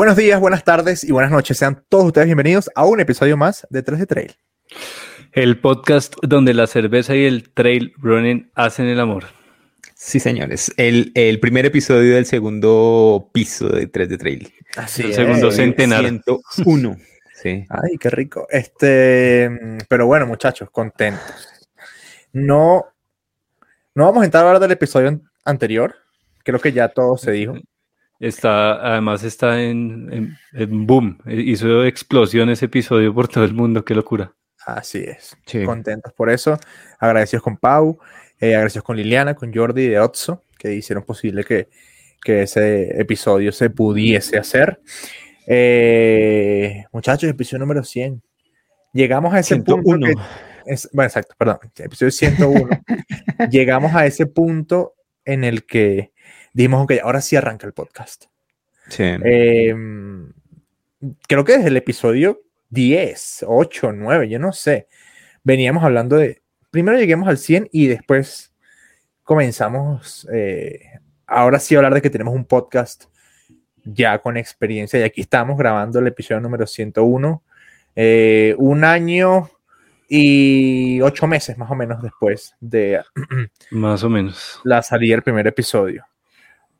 Buenos días, buenas tardes y buenas noches. Sean todos ustedes bienvenidos a un episodio más de 3 de Trail. El podcast donde la cerveza y el trail running hacen el amor. Sí, señores. El, el primer episodio del segundo piso de 3 de Trail. Así el segundo centenar. 101. Sí. Ay, qué rico. Este, pero bueno, muchachos, contentos. No, no vamos a entrar a hablar del episodio anterior. Creo que ya todo se dijo. Está, además está en, boom. Hizo explosión ese episodio por todo el mundo. Qué locura. Así es. Contentos por eso. Agradecidos con Pau, eh, agradecidos con Liliana, con Jordi de Otso, que hicieron posible que, ese episodio se pudiese hacer. Eh, muchachos, episodio número 100. Llegamos a ese punto. bueno, exacto, perdón. Episodio 101. llegamos a ese punto en el que dijimos, ok, ahora sí arranca el podcast. Sí. Em, creo que desde el episodio 10, 8, 9, yo no sé, veníamos hablando de, primero lleguemos al 100 y después comenzamos, eh, ahora sí hablar de que tenemos un podcast ya con experiencia y aquí estamos grabando el episodio número 101, eh, un año y ocho meses más o menos después de más o menos la salida del primer episodio.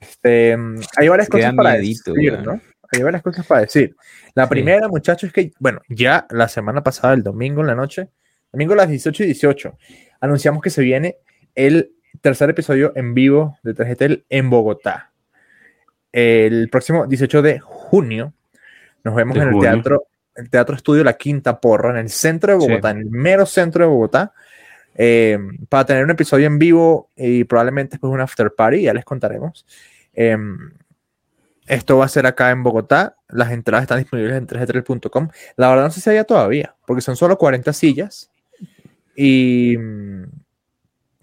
Este, hay varias cosas para decir, ¿no? Hay varias cosas para decir. La primera, muchachos, es que, bueno, ya la semana pasada, el domingo en la noche, domingo a las 18 y 18, anunciamos que se viene el tercer episodio en vivo de Targetel en Bogotá. El próximo 18 de junio nos vemos en el teatro, el Teatro Estudio La Quinta Porra, en el centro de Bogotá, en el mero centro de Bogotá, eh, para tener un episodio en vivo y probablemente después un after party, ya les contaremos. Em, esto va a ser acá en Bogotá. Las entradas están disponibles en 3 La verdad no sé si haya todavía, porque son solo 40 sillas. Y,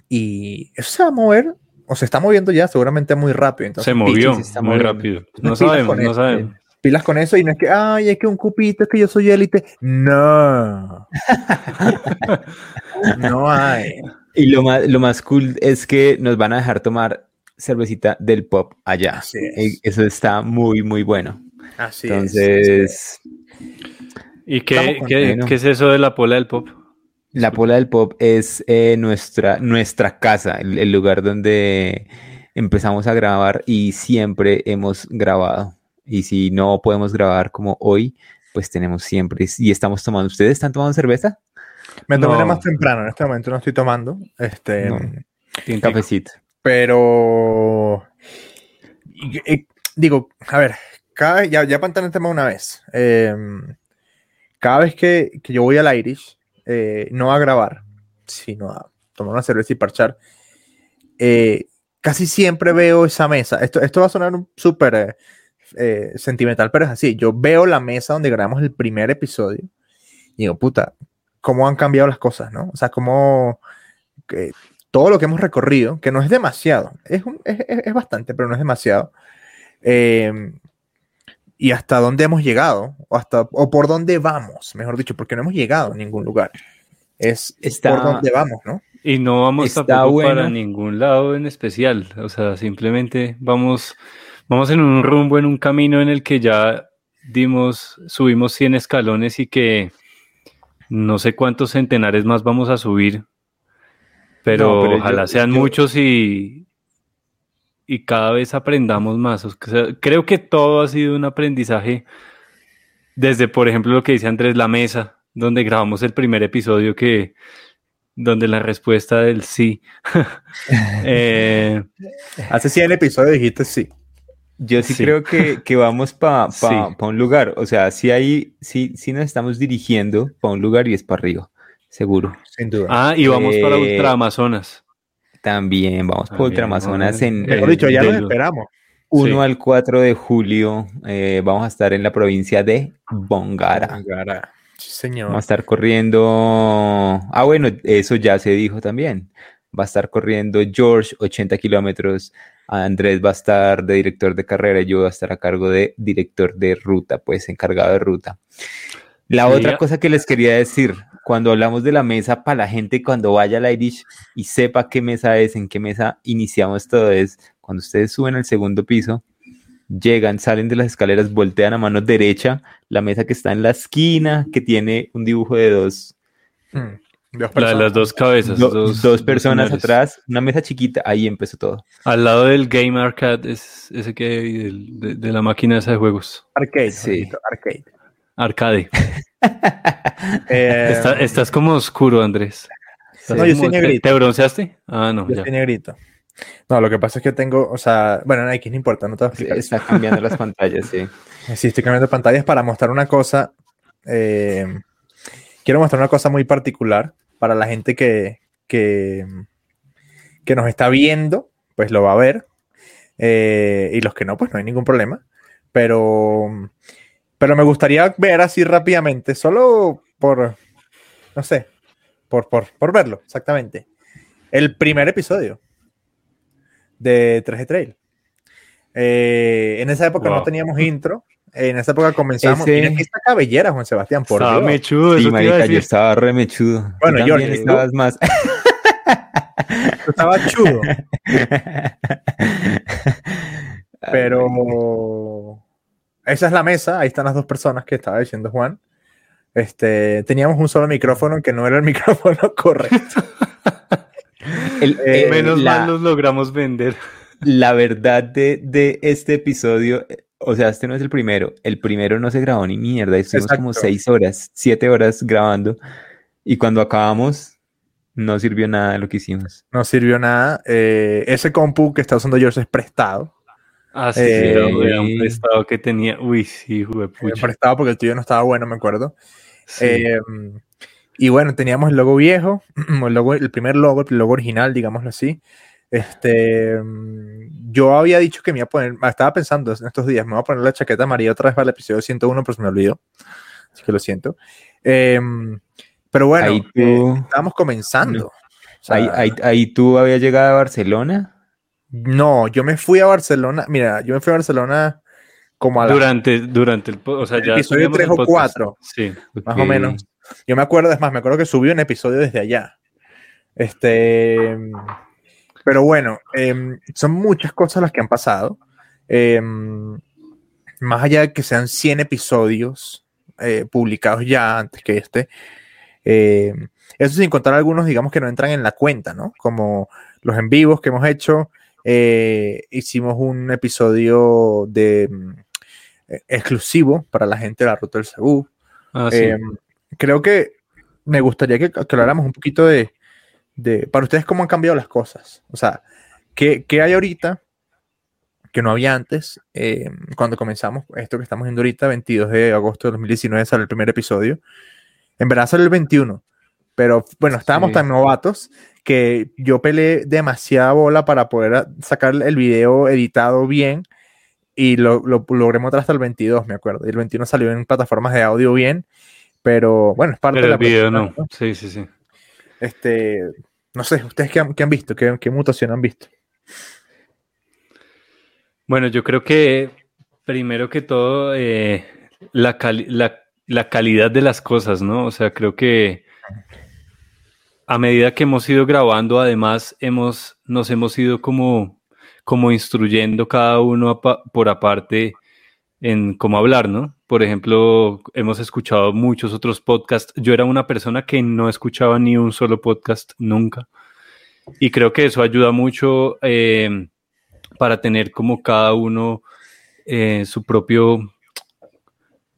y eso se va a mover, o se está moviendo ya seguramente muy rápido. Entonces, se movió muy rápido. No sabemos, no sabemos. Pilas con eso y no es que, ay, es que un cupito, es que yo soy élite. No. no hay. Y lo más, lo más cool es que nos van a dejar tomar cervecita del pop allá. Eso está muy, muy bueno. Así Entonces, ¿Y qué, qué, es eso de la pola del pop? La pola del pop es eh, nuestra, nuestra casa, el, lugar donde empezamos a grabar y siempre hemos grabado. Y si no podemos grabar como hoy, pues tenemos siempre y estamos tomando. ¿Ustedes están tomando cerveza? Me tomaré más temprano, en este momento no estoy tomando. Este, Un cafecito. Pero digo, a ver, cada, ya, ya para el tema una vez, em, cada vez que, yo voy al Irish, eh, no a grabar, sino a tomar una cerveza y parchar, eh, casi siempre veo esa mesa. Esto, esto va a sonar súper eh, sentimental, pero es así. Yo veo la mesa donde grabamos el primer episodio y digo, puta, cómo han cambiado las cosas, ¿no? O sea, cómo todo lo que hemos recorrido, que no es demasiado, es, es, bastante, pero no es demasiado. Eh, y hasta dónde hemos llegado, o, hasta, o por dónde vamos, mejor dicho, porque no hemos llegado a ningún lugar. Es por dónde vamos, ¿no? Y no vamos tampoco para ningún lado en especial, o sea, simplemente vamos, vamos en un rumbo, en un camino en el que ya dimos, subimos 100 escalones y que no sé cuántos centenares más vamos a subir pero, ojalá sean muchos y, y cada vez aprendamos más. creo que todo ha sido un aprendizaje desde, por ejemplo, lo que dice Andrés, la mesa, donde grabamos el primer episodio que donde la respuesta del sí. eh, Hace 100 episodios dijiste sí. Yo sí, creo que, que vamos para pa, un lugar. O sea, sí, ahí, sí, sí nos estamos dirigiendo para un lugar y es para arriba seguro. Sin duda. Ah, y vamos para eh, Ultra Amazonas. También vamos para Ultra Amazonas en. Mejor dicho, ya nos esperamos. 1 al 4 de julio eh, vamos a estar en la provincia de Bongara. Bongara. Sí, señor. Vamos a estar corriendo. Ah, bueno, eso ya se dijo también. Va a estar corriendo George 80 kilómetros. Andrés va a estar de director de carrera y yo voy a estar a cargo de director de ruta, pues encargado de ruta. La otra cosa que les quería decir, cuando hablamos de la mesa, para la gente cuando vaya al Irish y sepa qué mesa es, en qué mesa iniciamos todo, es cuando ustedes suben al segundo piso, llegan, salen de las escaleras, voltean a mano derecha la mesa que está en la esquina, que tiene un dibujo de dos. Hmm, la de las dos cabezas. dos, personas atrás, una mesa chiquita, ahí empezó todo. Al lado del Game Arcade es ese que hay de, la máquina esa de juegos. Arcade, sí. Arcade. Arcade. Eh, estás como oscuro, Andrés. No, yo soy negrito. ¿Te, bronceaste? Ah, no. Yo ya. soy negrito. No, lo que pasa es que tengo, o sea, bueno, no, aquí no importa, no te voy a explicar. está cambiando las pantallas, sí. Sí, estoy cambiando pantallas para mostrar una cosa. Eh, quiero mostrar una cosa muy particular para la gente que, que, que nos está viendo, pues lo va a ver. Eh, y los que no, pues no hay ningún problema. Pero, pero me gustaría ver así rápidamente, solo por, no sé, por, por, por verlo, exactamente. El primer episodio de 3G Trail. Eh, en esa época no teníamos intro. En esa época comenzamos. Ese... Mira esta cabellera, Juan Sebastián, por estaba mechudo. Sí, marica, yo estaba re mechudo. Bueno, yo estabas más. estaba chudo. Pero esa es la mesa. Ahí están las dos personas que estaba diciendo Juan. Este, teníamos un solo micrófono que no era el micrófono correcto. Eh, menos mal nos logramos vender. La verdad de, de, este episodio, o sea, este no es el primero. El primero no se grabó ni mierda. Estuvimos como seis horas, siete horas grabando. Y cuando acabamos, no sirvió nada de lo que hicimos. No sirvió nada. Eh, ese compu que está usando George es prestado. Ah, sí, era, un prestado que tenía. Uy, sí, jugué prestado porque el tuyo no estaba bueno, me acuerdo. Eh, y bueno, teníamos el logo viejo, el, logo, el primer logo, el logo original, digámoslo así. Este, yo había dicho que me iba a poner, estaba pensando en estos días, me voy a poner la chaqueta amarilla otra vez para el episodio 101, pero se me olvidó. Así que lo siento. Em, pero bueno, ahí eh, estábamos comenzando. ahí, ahí, tú habías llegado a Barcelona. No, yo me fui a Barcelona. Mira, yo me fui a Barcelona como a durante, durante el, o sea, ya episodio 3 o 4. Sí. Más o menos. Yo me acuerdo, es más, me acuerdo que subí un episodio desde allá. Este, pero bueno, em, son muchas cosas las que han pasado. Em, más allá de que sean 100 episodios eh, publicados ya antes que este, em, eso sin contar algunos, digamos, que no entran en la cuenta, ¿no? Como los en vivos que hemos hecho. Eh, hicimos un episodio de exclusivo para la gente de la Ruta del Cebú. Ah, sí creo que me gustaría que, habláramos un poquito de, para ustedes, cómo han cambiado las cosas. O sea, ¿qué, hay ahorita que no había antes? Eh, cuando comenzamos esto que estamos viendo ahorita, 22 de agosto de 2019, sale el primer episodio. En verdad sale el 21, pero bueno, estábamos tan novatos que yo peleé demasiada bola para poder sacar el video editado bien y lo, lo logré hasta el 22, me acuerdo. Y el 21 salió en plataformas de audio bien pero bueno, es parte de la video no. Sí, sí, sí. Este, no sé, ¿ustedes qué han, visto? ¿Qué, mutación han visto? Bueno, yo creo que primero que todo, eh, la, la, calidad de las cosas, ¿no? O sea, creo que a medida que hemos ido grabando, además, hemos, nos hemos ido como, como instruyendo cada uno por aparte en cómo hablar, ¿no? Por ejemplo, hemos escuchado muchos otros podcasts. Yo era una persona que no escuchaba ni un solo podcast nunca. Y creo que eso ayuda mucho eh, para tener como cada uno eh, su propio,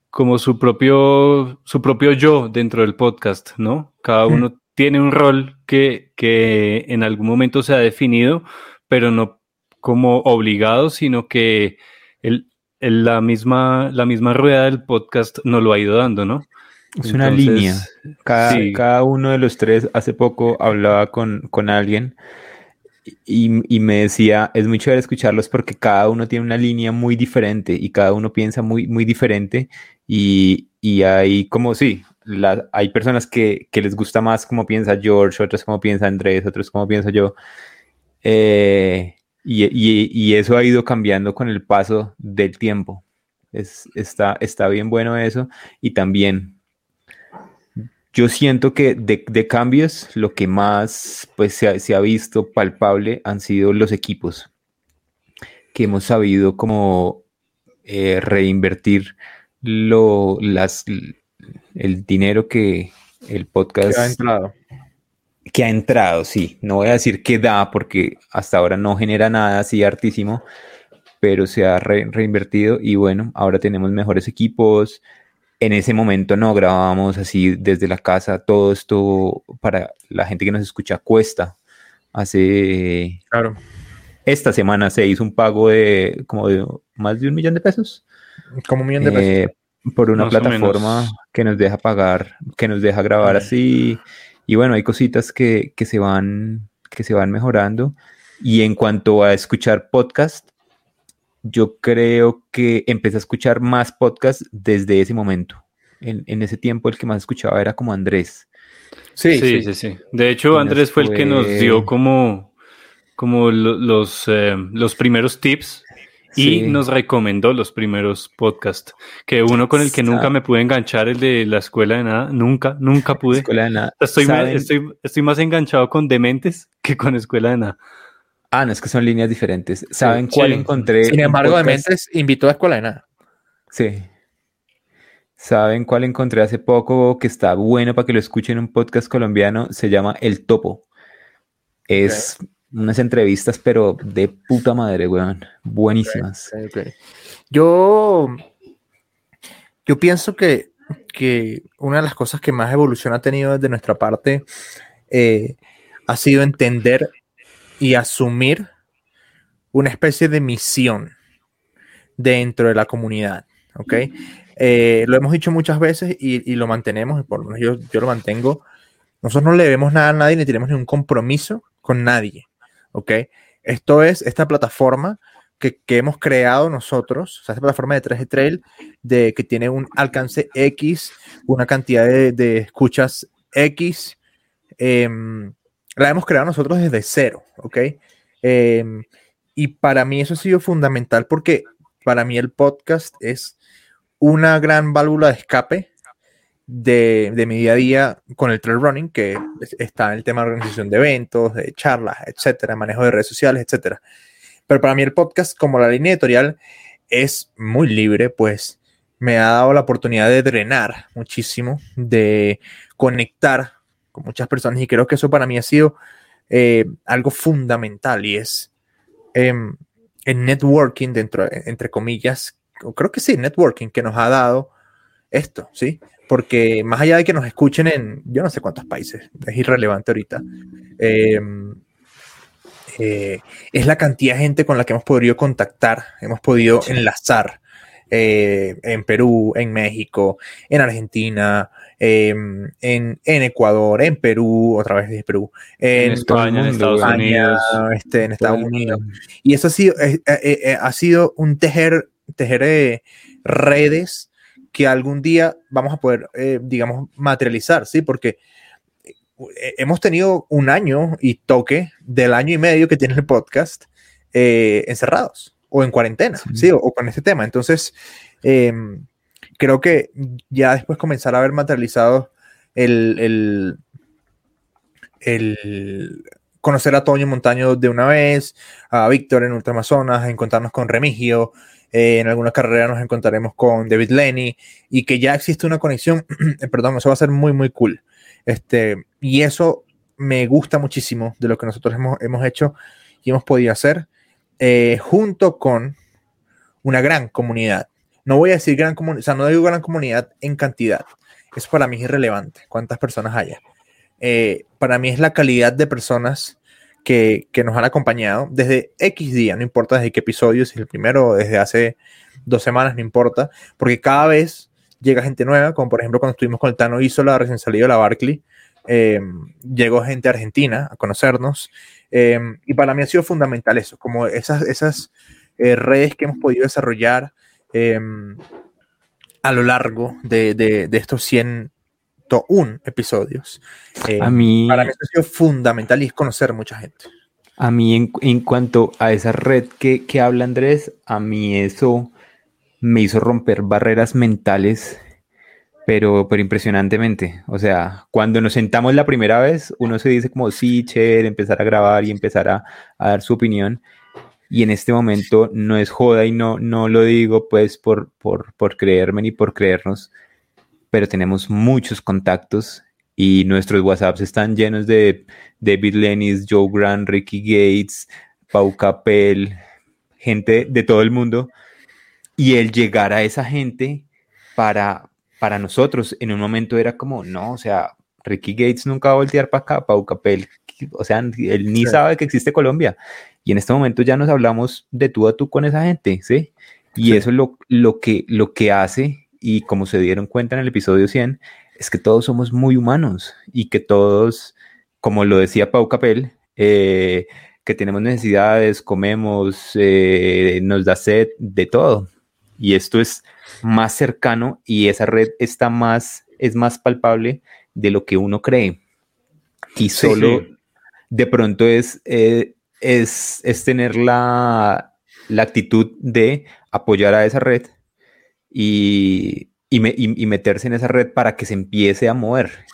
como su propio, su propio yo dentro del podcast, ¿no? Cada uno tiene un rol que, que en algún momento se ha definido, pero no como obligado, sino que el, la misma, la misma rueda del podcast nos lo ha ido dando, ¿no? Es una línea. Cada, cada, uno de los tres hace poco hablaba con, con alguien y, me decía, es muy chévere escucharlos porque cada uno tiene una línea muy diferente y cada uno piensa muy, muy diferente y, y hay como, sí, hay personas que, que, les gusta más como piensa George, otras como piensa Andrés, otros como pienso yo. Eh, y, eso ha ido cambiando con el paso del tiempo. Es, está, está bien bueno eso. Y también yo siento que de, cambios lo que más pues, se, ha, visto palpable han sido los equipos que hemos sabido como eh, reinvertir lo, las, el dinero que el podcast... Que ha entrado. Que ha entrado, sí. No voy a decir que da porque hasta ahora no genera nada así hartísimo, pero se ha reinvertido y bueno, ahora tenemos mejores equipos. En ese momento no grabábamos así desde la casa. Todo esto para la gente que nos escucha cuesta. Hace... Claro esta semana se hizo un pago de como de más de un millón de pesos. Como un millón de pesos. Eh, por una plataforma que nos deja pagar, que nos deja grabar así. Y bueno, hay cositas que, se van, que se van mejorando. Y en cuanto a escuchar podcast, yo creo que empecé a escuchar más podcast desde ese momento. En, ese tiempo el que más escuchaba era como Andrés. Sí, sí, sí. sí, De hecho, Andrés fue el que nos dio como como los, eh, los primeros tips y nos recomendó los primeros podcasts. Que uno con el que nunca me pude enganchar, el de la escuela de nada, nunca, nunca pude. Escuela de nada. Estoy, estoy, estoy, más enganchado con Dementes que con Escuela de nada. Ah, no, es que son líneas diferentes. ¿Saben cuál encontré? Sin embargo, Dementes invitó a Escuela de nada. Sí. ¿Saben cuál encontré hace poco que está bueno para que lo escuchen un podcast colombiano? Se llama El Topo. Es unas entrevistas, pero de puta madre, weón. Buenísimas. Yo, yo pienso que, que, una de las cosas que más evolución ha tenido desde nuestra parte eh, ha sido entender y asumir una especie de misión dentro de la comunidad. ¿Ok? Eh, lo hemos dicho muchas veces y, lo mantenemos, por lo menos yo, yo, lo mantengo. Nosotros no le debemos nada a nadie ni tenemos ningún compromiso con nadie. ¿Ok? Esto es esta plataforma que, hemos creado nosotros, o sea, esta plataforma de 3G Trail, de, que tiene un alcance X, una cantidad de, escuchas X, em, la hemos creado nosotros desde cero, ¿ok? Em, y para mí eso ha sido fundamental porque para mí el podcast es una gran válvula de escape de, mi día a día con el trail running, que está en el tema de organización de eventos, de charlas, etcétera, manejo de redes sociales, etcétera. Pero para mí el podcast, como la línea editorial, es muy libre, pues me ha dado la oportunidad de drenar muchísimo, de conectar con muchas personas y creo que eso para mí ha sido eh, algo fundamental y es em, el networking dentro, entre comillas, creo que sí, networking que nos ha dado esto, ¿sí? Porque más allá de que nos escuchen en yo no sé cuántos países, es irrelevante ahorita, em, eh, es la cantidad de gente con la que hemos podido contactar, hemos podido enlazar eh, en Perú, en México, en Argentina, em, en, Ecuador, en Perú, otra vez desde Perú, en, España, en Estados Unidos. Este, en Estados Unidos. Y eso ha sido, eh, ha sido un tejer, tejer redes que algún día vamos a poder, eh, digamos, materializar, ¿sí? Porque eh, hemos tenido un año y toque del año y medio que tiene el podcast eh, encerrados o en cuarentena, ¿sí? O, con este tema. Entonces, em, creo que ya después comenzar a ver materializado el, el, el conocer a Toño Montaño de una vez, a Víctor en Ultramazonas, encontrarnos con Remigio, eh, en alguna carrera nos encontraremos con David Lenny y que ya existe una conexión, perdón, eso va a ser muy, muy cool. Este, y eso me gusta muchísimo de lo que nosotros hemos, hemos hecho y hemos podido hacer eh, junto con una gran comunidad. No voy a decir gran comunidad, o sea, no digo gran comunidad en cantidad. Eso para mí es irrelevante, cuántas personas haya. Eh, para mí es la calidad de personas que, nos han acompañado desde X día, no importa desde qué episodio, si es el primero o desde hace dos semanas, no importa, porque cada vez llega gente nueva, como por ejemplo cuando estuvimos con el Tano Isola recién salido de la Barclay, em, llegó gente argentina a conocernos, em, y para mí ha sido fundamental eso, como esas, esas eh, redes que hemos podido desarrollar em, a lo largo de, de, estos 100 un episodios. Eh, a mí, para mí ha sido fundamental y es conocer mucha gente. A mí, en, cuanto a esa red que, que, habla Andrés, a mí eso me hizo romper barreras mentales, pero, pero impresionantemente. O sea, cuando nos sentamos la primera vez, uno se dice como, sí, chévere, empezar a grabar y empezar a, a dar su opinión. y en este momento no es joda y no, no lo digo pues por, por, por creerme ni por creernos, pero tenemos muchos contactos y nuestros WhatsApps están llenos de David Lennis, Joe Grant, Ricky Gates, Pau Capel, gente de todo el mundo. Y el llegar a esa gente para, para nosotros en un momento era como, no, o sea, Ricky Gates nunca va a voltear para acá, Pau Capel, o sea, él ni sabe que existe Colombia. Y en este momento ya nos hablamos de tú a tú con esa gente, ¿sí? Y eso es lo, lo, que, lo que hace, y como se dieron cuenta en el episodio 100, es que todos somos muy humanos y que todos, como lo decía Pau Capel, eh, que tenemos necesidades, comemos, eh, nos da sed, de todo. Y esto es más cercano y esa red está más, es más palpable de lo que uno cree. Y solo de pronto es, eh, es, es, tener la, la actitud de apoyar a esa red y, y, meterse en esa red para que se empiece a mover.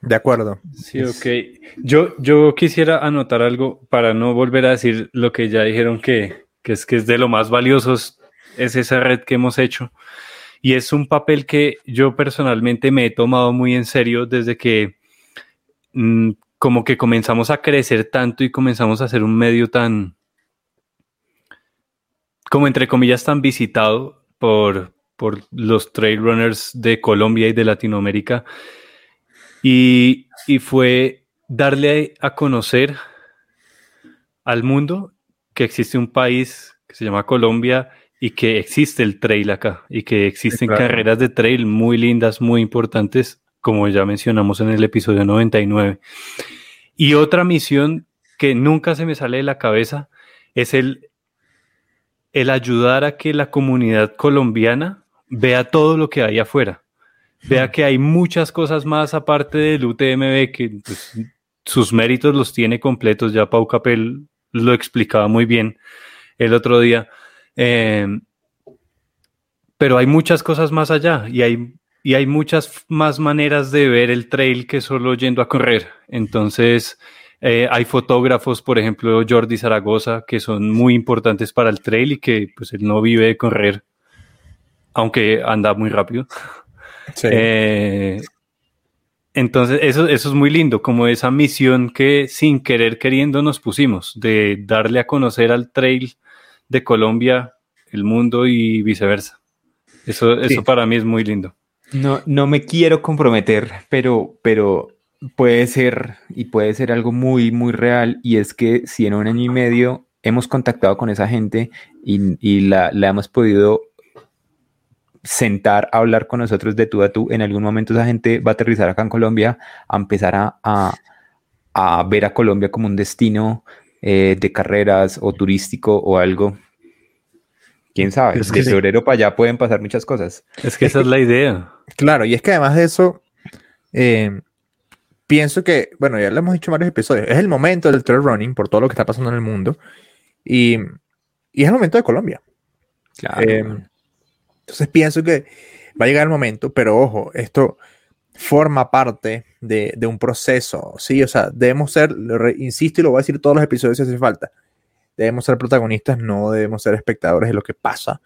De acuerdo. Sí, ok. Yo, yo quisiera anotar algo para no volver a decir lo que ya dijeron que, es que es de lo más valioso, es esa red que hemos hecho. Y es un papel que yo personalmente me he tomado muy en serio desde que mm, como que comenzamos a crecer tanto y comenzamos a hacer un medio tan, como entre comillas, tan visitado por, por los trail runners de Colombia y de Latinoamérica. Y, fue darle a conocer al mundo que existe un país que se llama Colombia y que existe el trail acá y que existen carreras de trail muy lindas, muy importantes, como ya mencionamos en el episodio 99. Y otra misión que nunca se me sale de la cabeza es el, el ayudar a que la comunidad colombiana vea todo lo que hay afuera. Vea que hay muchas cosas más aparte del UTMB que pues, sus méritos los tiene completos. Ya Pau Capel lo explicaba muy bien el otro día. Em, pero hay muchas cosas más allá y hay, y hay muchas más maneras de ver el trail que solo yendo a correr. Entonces, eh, hay fotógrafos, por ejemplo, Jordi Zaragoza, que son muy importantes para el trail y que pues él no vive de correr aunque anda muy rápido. Eh, entonces, eso, eso es muy lindo, como esa misión que sin querer queriendo nos pusimos, de darle a conocer al trail de Colombia, el mundo y viceversa. Eso, eso para mí es muy lindo. No, no me quiero comprometer, pero, pero puede ser y puede ser algo muy, muy real. Y es que si en un año y medio hemos contactado con esa gente y, y la, la, hemos podido sentar a hablar con nosotros de tú a tú. En algún momento esa gente va a aterrizar acá en Colombia, a empezar a, a, ver a Colombia como un destino eh, de carreras o turístico o algo. Quién sabe, es que de febrero para allá pueden pasar muchas cosas. Es que esa es la idea. Claro, y es que además de eso, eh, pienso que, bueno, ya lo hemos dicho en varios episodios, es el momento del trail running por todo lo que está pasando en el mundo y, y es el momento de Colombia. Claro. Eh, entonces pienso que va a llegar el momento, pero ojo, esto forma parte de, un proceso, ¿sí? O sea, debemos ser, insisto y lo voy a decir todos los episodios si hace falta, debemos ser protagonistas, no debemos ser espectadores de lo que pasa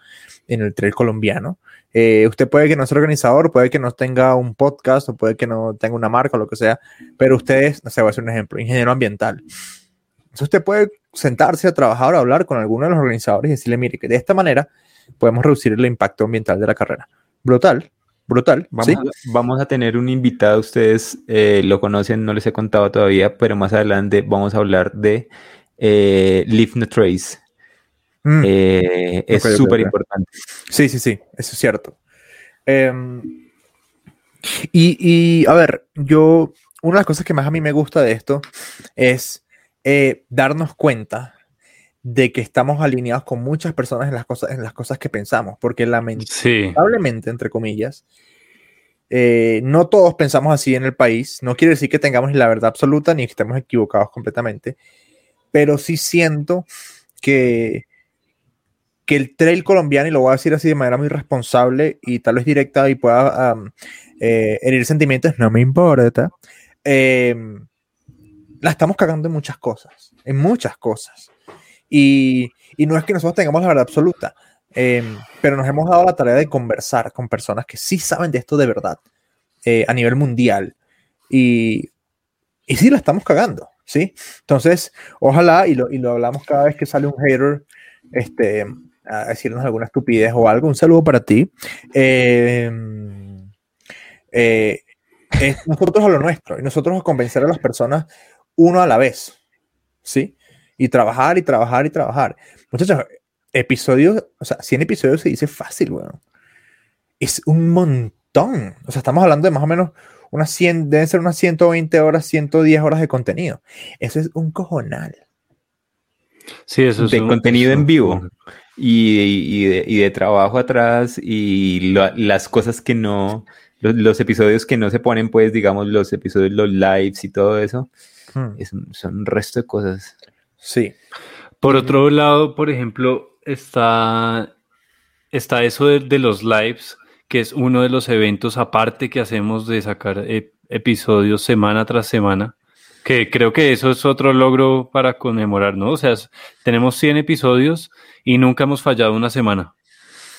en el trail colombiano. Eh, usted puede que no sea organizador, puede que no tenga un podcast, o puede que no tenga una marca o lo que sea, pero ustedes, no sé, voy a hacer un ejemplo, ingeniero ambiental. Entonces usted puede sentarse a trabajar o hablar con alguno de los organizadores y decirle, mire, que de esta manera podemos reducir el impacto ambiental de la carrera. Brutal, brutal. Vamos, a, vamos a tener un invitado, ustedes eh, lo conocen, no les he contado todavía, pero más adelante vamos a hablar de eh, Leave No Trace. Mm. Eh, es súper importante. Sí, sí, sí, eso es cierto. Em, y, y, a ver, yo, una de las cosas que más a mí me gusta de esto es eh, darnos cuenta de que estamos alineados con muchas personas en las cosas, en las cosas que pensamos, porque lamentablemente, entre comillas, eh, no todos pensamos así en el país. No quiere decir que tengamos la verdad absoluta ni que estemos equivocados completamente, pero sí siento que, que el trail colombiano, y lo voy a decir así de manera muy responsable y tal vez directa y pueda eh, herir sentimientos, no me importa, em, la estamos cagando en muchas cosas, en muchas cosas. Y, y no es que nosotros tengamos la verdad absoluta, em, pero nos hemos dado la tarea de conversar con personas que sí saben de esto de verdad eh, a nivel mundial. Y, y sí la estamos cagando, ¿sí? Entonces, ojalá, y lo, y lo hablamos cada vez que sale un hater, este, a decirnos alguna estupidez o algo, un saludo para ti. Em, eh, es nosotros a lo nuestro y nosotros a convencer a las personas uno a la vez, ¿sí? Y trabajar y trabajar y trabajar. Muchachos, episodios, o sea, 100 episodios se dice fácil, bueno. Es un montón. O sea, estamos hablando de más o menos unas 100, deben ser unas 120 horas, 110 horas de contenido. Eso es un cojonal. Sí, eso es de contenido en vivo y, de, trabajo atrás y las cosas que no, los, episodios que no se ponen, pues digamos los episodios, los lives y todo eso, hmm. son un resto de cosas. Sí. Por otro lado, por ejemplo, está, está eso de, los lives, que es uno de los eventos aparte que hacemos de sacar episodios semana tras semana. Que creo que eso es otro logro para conmemorar, ¿no? O sea, tenemos 100 episodios y nunca hemos fallado una semana.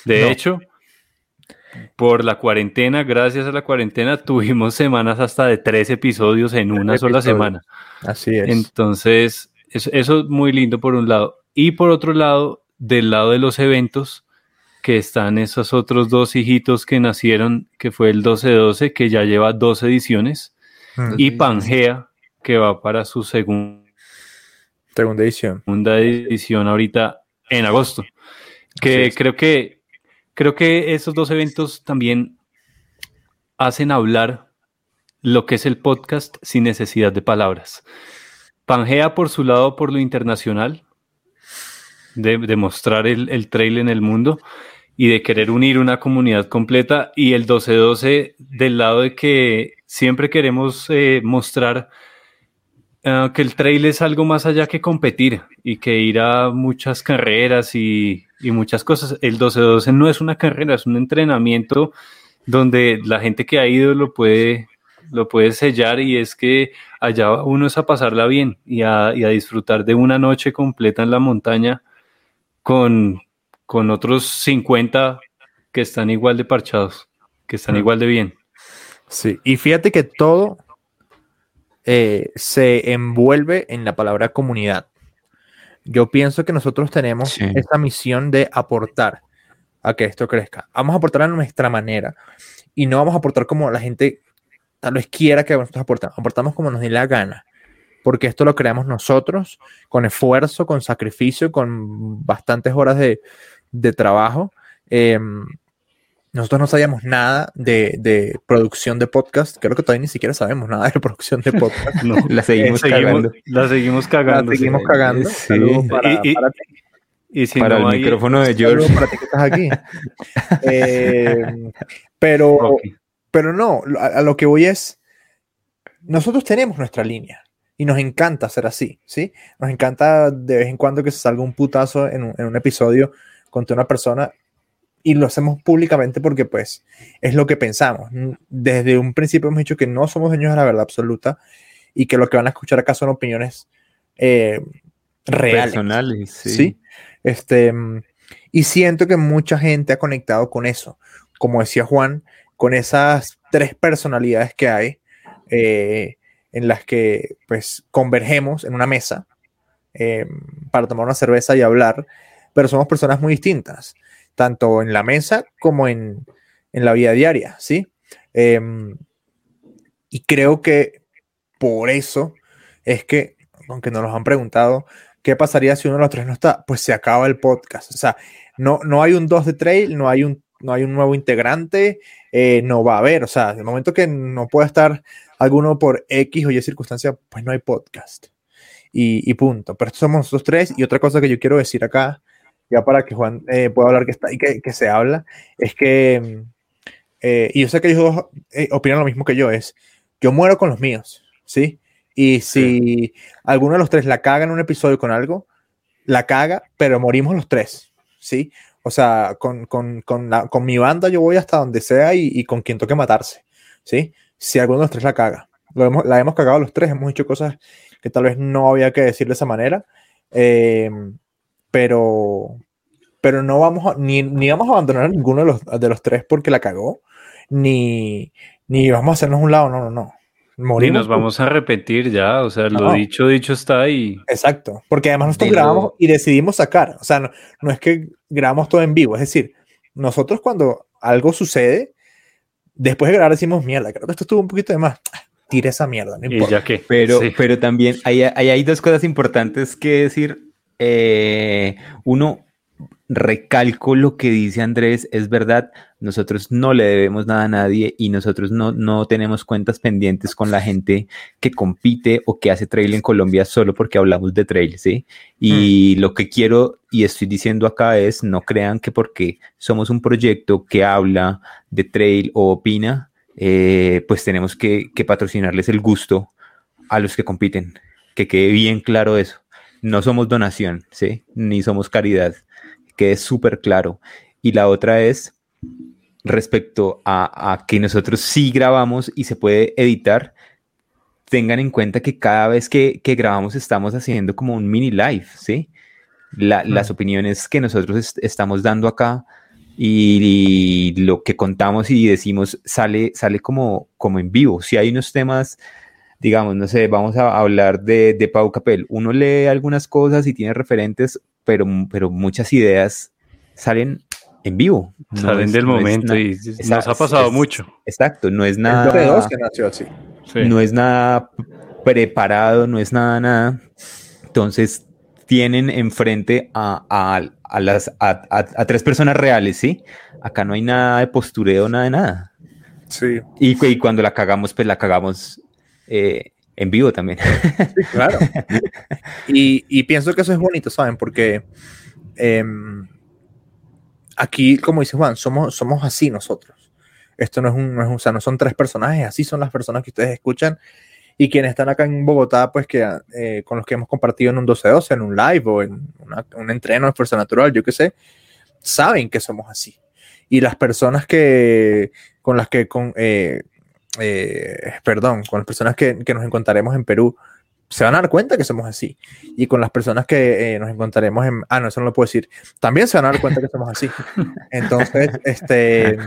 De hecho, por la cuarentena, gracias a la cuarentena, tuvimos semanas hasta de tres episodios en una sola semana. Así es. Entonces, eso, es muy lindo por un lado. Y por otro lado, del lado de los eventos, que están esos otros dos hijitos que nacieron, que fue el 12-12, que ya lleva dos ediciones, mm. y Pangea, que va para su segunda edición. Segunda edición ahorita en agosto. Que creo que creo que esos dos eventos también hacen hablar lo que es el podcast sin necesidad de palabras. Pangea por su lado por lo internacional, de, mostrar el, el, trail en el mundo y de querer unir una comunidad completa y el 12-12 del lado de que siempre queremos eh, mostrar Ah, que el trail es algo más allá que competir y que ir a muchas carreras y, muchas cosas. El 12-12 no es una carrera, es un entrenamiento donde la gente que ha ido lo puede, lo puede sellar y es que allá uno es a pasarla bien y a, disfrutar de una noche completa en la montaña con, con otros 50 que están igual de parchados, que están igual de bien. Sí, y fíjate que todo eh, se envuelve en la palabra comunidad. Yo pienso que nosotros tenemos esa misión de aportar a que esto crezca. Vamos a aportar a nuestra manera y no vamos a aportar como la gente tal vez quiera que nosotros aportemos. Aportamos como nos dé la gana, porque esto lo creamos nosotros con esfuerzo, con sacrificio, con bastantes horas de, de trabajo. Eh, nosotros no sabíamos nada de, producción de podcast. Creo que todavía ni siquiera sabemos nada de producción de podcast. No, la seguimos cagando. La seguimos cagando. La seguimos cagando. Para, y, para, y si para el micrófono de George. Para ti que estás aquí. Eh, pero, pero no, a, lo que voy es, nosotros tenemos nuestra línea y nos encanta ser así, ¿sí? Nos encanta de vez en cuando que se salga un putazo en un, en un episodio contra una persona y lo hacemos públicamente porque pues es lo que pensamos. Desde un principio hemos dicho que no somos dueños de la verdad absoluta y que lo que van a escuchar acá son opiniones eh, reales. Personales, sí. Este, y siento que mucha gente ha conectado con eso. Como decía Juan, con esas tres personalidades que hay, eh, en las que pues convergemos en una mesa eh, para tomar una cerveza y hablar, pero somos personas muy distintas tanto en la mesa como en, la vida diaria, ¿sí? Em, y creo que por eso es que, aunque nos lo han preguntado, ¿qué pasaría si uno de los tres no está? Pues se acaba el podcast. O sea, no, no hay un 2 de trail, no hay un, no hay un nuevo integrante, eh, no va a haber. O sea, el momento que no pueda estar alguno por X o Y circunstancia, pues no hay podcast. Y, punto. Pero somos nosotros tres. Y otra cosa que yo quiero decir acá ya para que Juan eh, pueda hablar que está y que, se habla, es que, eh, y yo sé que ellos eh, opinan lo mismo que yo, es, yo muero con los míos, ¿sí? Y si alguno de los tres la caga en un episodio con algo, la caga, pero morimos los tres, ¿sí? O sea, con, con, con, la, con mi banda yo voy hasta donde sea y, y, con quien toque matarse, ¿sí? Si alguno de los tres la caga. Lo hemos, la hemos cagado los tres, hemos hecho cosas que tal vez no había que decir de esa manera. Eh, pero, pero no vamos a, ni, ni vamos a abandonar a ninguno de los, de los tres porque la cagó, ni, ni vamos a hacernos un lado, no, no, no. Morimos y nos vamos a repetir ya, o sea, lo dicho, dicho está ahí. Exacto, porque además nosotros grabamos y decidimos sacar, o sea, no, no, es que grabamos todo en vivo, es decir, nosotros cuando algo sucede, después de grabar decimos, mierda, creo que esto estuvo un poquito de más, tira esa mierda, no importa. ya que, pero, pero también hay, hay, hay, dos cosas importantes que decir. Eh, uno, recalco lo que dice Andrés, es verdad, nosotros no le debemos nada a nadie y nosotros no, no tenemos cuentas pendientes con la gente que compite o que hace trail en Colombia solo porque hablamos de trail, ¿sí? Y hmm. lo que quiero y estoy diciendo acá es, no crean que porque somos un proyecto que habla de trail o opina, eh, pues tenemos que, que patrocinarles el gusto a los que compiten, que quede bien claro eso. No somos donación, ¿sí? Ni somos caridad quede súper claro. Y la otra es respecto a, que nosotros sí grabamos y se puede editar, tengan en cuenta que cada vez que, grabamos estamos haciendo como un mini live, ¿sí? Las opiniones que nosotros estamos dando acá y, lo que contamos y decimos sale, sale como, como en vivo. Si hay unos temas, digamos, no sé, vamos a hablar de, de Pau Capel, uno lee algunas cosas y tiene referentes pero, pero muchas ideas salen en vivo. salen del momento y nos ha pasado mucho. Exacto, no es nada. No es nada preparado, no es nada, nada. Entonces tienen enfrente a, a, las, a, tres personas reales, ¿sí? Acá no hay nada de postureo, nada de nada. Sí. Y, y cuando la cagamos, pues la cagamos eh, en vivo también. Sí, claro. Y, pienso que eso es bonito, ¿saben? Porque em, aquí, como dice Juan, somos, somos así nosotros. Esto no es, un, no es o sea, no son tres personajes, así son las personas que ustedes escuchan y quienes están acá en Bogotá, pues que eh, con los que hemos compartido en un 12-12, en un live o en un entreno de fuerza natural, yo qué sé, saben que somos así. Y las personas que con las que con, eh, eh, perdón, con las personas que, nos encontraremos en Perú, se van a dar cuenta que somos así. Y con las personas que eh, nos encontraremos en... Ah, no, eso no lo puedo decir. También se van a dar cuenta que somos así. Entonces, este...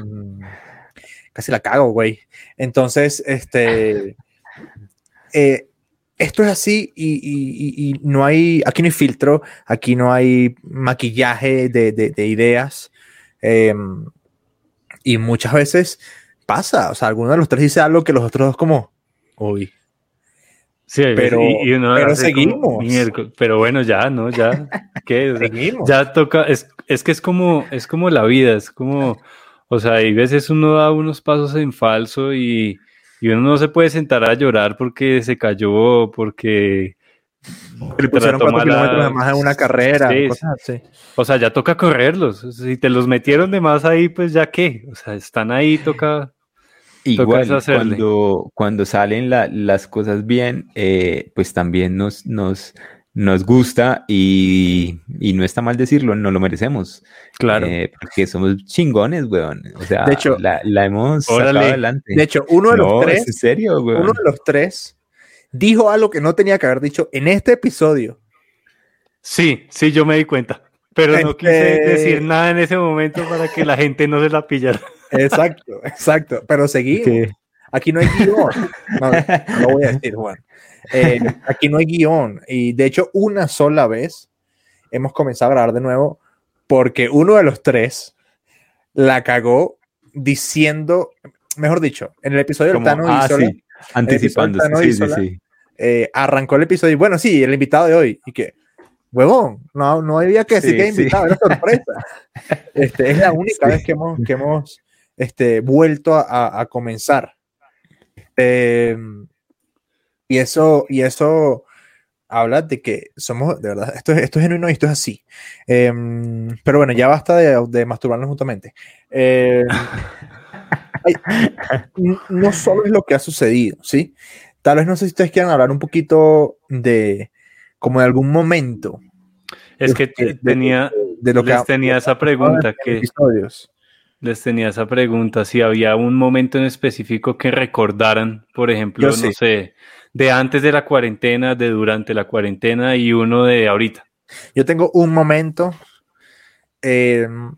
Casi la cago, güey. Entonces, este... Eh, esto es así y, no hay... Aquí no hay filtro, aquí no hay maquillaje de, ideas. Em, y muchas veces pasa. O sea, alguno de los tres dice algo que los otros dos como, uy. Sí, pero, seguimos. pero bueno, ya, ¿no? Ya, ¿qué? seguimos. Ya toca, es, es que es como, es como la vida, es como, o sea, hay veces uno da unos pasos en falso y, y uno no se puede sentar a llorar porque se cayó, porque le pusieron cuatro kilómetros más en una carrera. O sea, ya toca correrlos. Si te los metieron de más ahí, pues ya qué. O sea, están ahí, toca. Igual cuando, cuando salen las cosas bien, eh, pues también nos, nos, nos gusta y, no está mal decirlo, no lo merecemos. Claro. Eh, porque somos chingones, weón. O sea, de hecho, la, hemos sacado adelante. De hecho, uno de los tres. serio, Uno de los tres dijo algo que no tenía que haber dicho en este episodio. Sí, sí, yo me di cuenta. Pero no quise este decir nada en ese momento para que la gente no se la pillara. Exacto, exacto. Pero seguimos. Aquí no hay guion. No, lo voy a decir, Juan. Eh, aquí no hay guion. Y de hecho, una sola vez hemos comenzado a grabar de nuevo porque uno de los tres la cagó diciendo, mejor dicho, en el episodio del Tano ah, sí, anticipando. Sí, sí, sí. Eh, arrancó el episodio y bueno, sí, el invitado de hoy. Y que, huevón, no, no había que decir que invitado, era sorpresa. Este, es la única vez que hemos, que hemos este, vuelto a, comenzar. Em, y eso, y eso habla de que somos, de verdad, esto, esto es genuino y esto es así. Em, pero bueno, ya basta de, de masturbarnos mutuamente. Em, no solo es lo que ha sucedido, ¿sí? Tal vez no sé si ustedes quieran hablar un poquito de, como de algún momento. Es que tenía, de, lo que tenía esa pregunta que... Episodios les tenía esa pregunta, si había un momento en específico que recordaran, por ejemplo, no sé, de antes de la cuarentena, de durante la cuarentena y uno de ahorita. Yo tengo un momento. Em,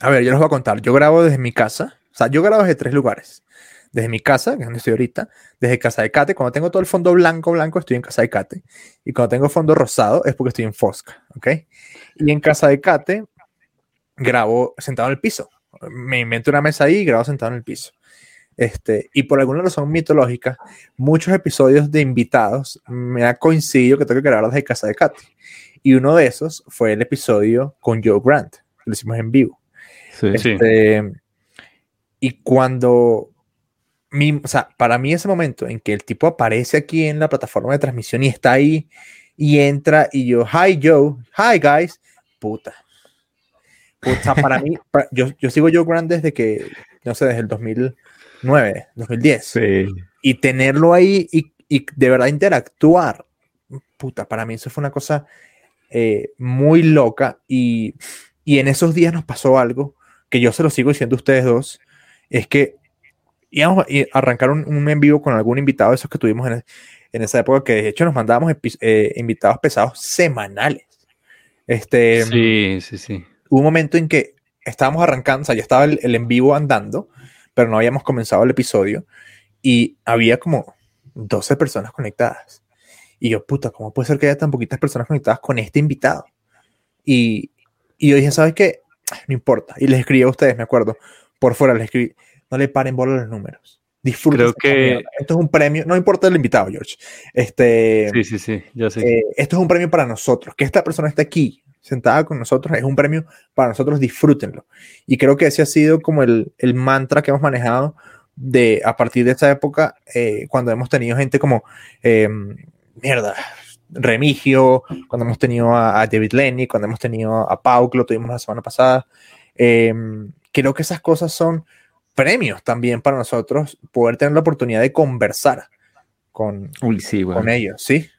a ver, yo les voy a contar. Yo grabo desde mi casa. O sea, yo grabo desde tres lugares. Desde mi casa, que es donde estoy ahorita. Desde casa de Cate. Cuando tengo todo el fondo blanco, blanco, estoy en casa de Cate. Y cuando tengo fondo rosado, es porque estoy en Fosca. ¿Ok? Y en casa de Cate, grabo sentado en el piso. Me invento una mesa ahí y grabo sentado en el piso. Este, y por alguna razón mitológica, muchos episodios de invitados me ha coincidido que tengo que grabar desde casa de Katy. Y uno de esos fue el episodio con Joe Grant, que lo hicimos en vivo. Sí, este, Y cuando, mi, o sea, para mí ese momento en que el tipo aparece aquí en la plataforma de transmisión y está ahí y entra y yo, hi Joe, hi guys, puta. Puta, para mí, yo, yo sigo Joe Grant desde que, no sé, desde el 2000 2009, 2010. Y tenerlo ahí y, y, de verdad interactuar, puta, para mí eso fue una cosa eh, muy loca y, y, en esos días nos pasó algo que yo se lo sigo diciendo a ustedes dos, es que íbamos a arrancar un, un en vivo con algún invitado de esos que tuvimos en, en esa época, que de hecho nos mandábamos eh, invitados pesados semanales. Este, sí, sí, sí. Hubo un momento en que estábamos arrancando, o sea, ya estaba el, el en vivo andando pero no habíamos comenzado el episodio y había como 12 personas conectadas. Y yo, puta, ¿cómo puede ser que haya tan poquitas personas conectadas con este invitado? Y, y yo dije, ¿sabes qué? No importa. Y les escribí a ustedes, me acuerdo, por fuera les escribí, no le paren bola los números. Disfruten. Creo que esto es un premio, no importa el invitado, George. Este, sí, sí, sí, ya sé. Eh, esto es un premio para nosotros. Que esta persona esté aquí, sentada con nosotros, es un premio para nosotros, disfrútenlo. Y creo que ese ha sido como el, el mantra que hemos manejado de a partir de esta época, eh, cuando hemos tenido gente como, eh, mierda, Remigio, cuando hemos tenido a, David Lenny, cuando hemos tenido a Pau, que lo tuvimos la semana pasada. Eh, creo que esas cosas son premios también para nosotros, poder tener la oportunidad de conversar con, con ellos, ¿sí?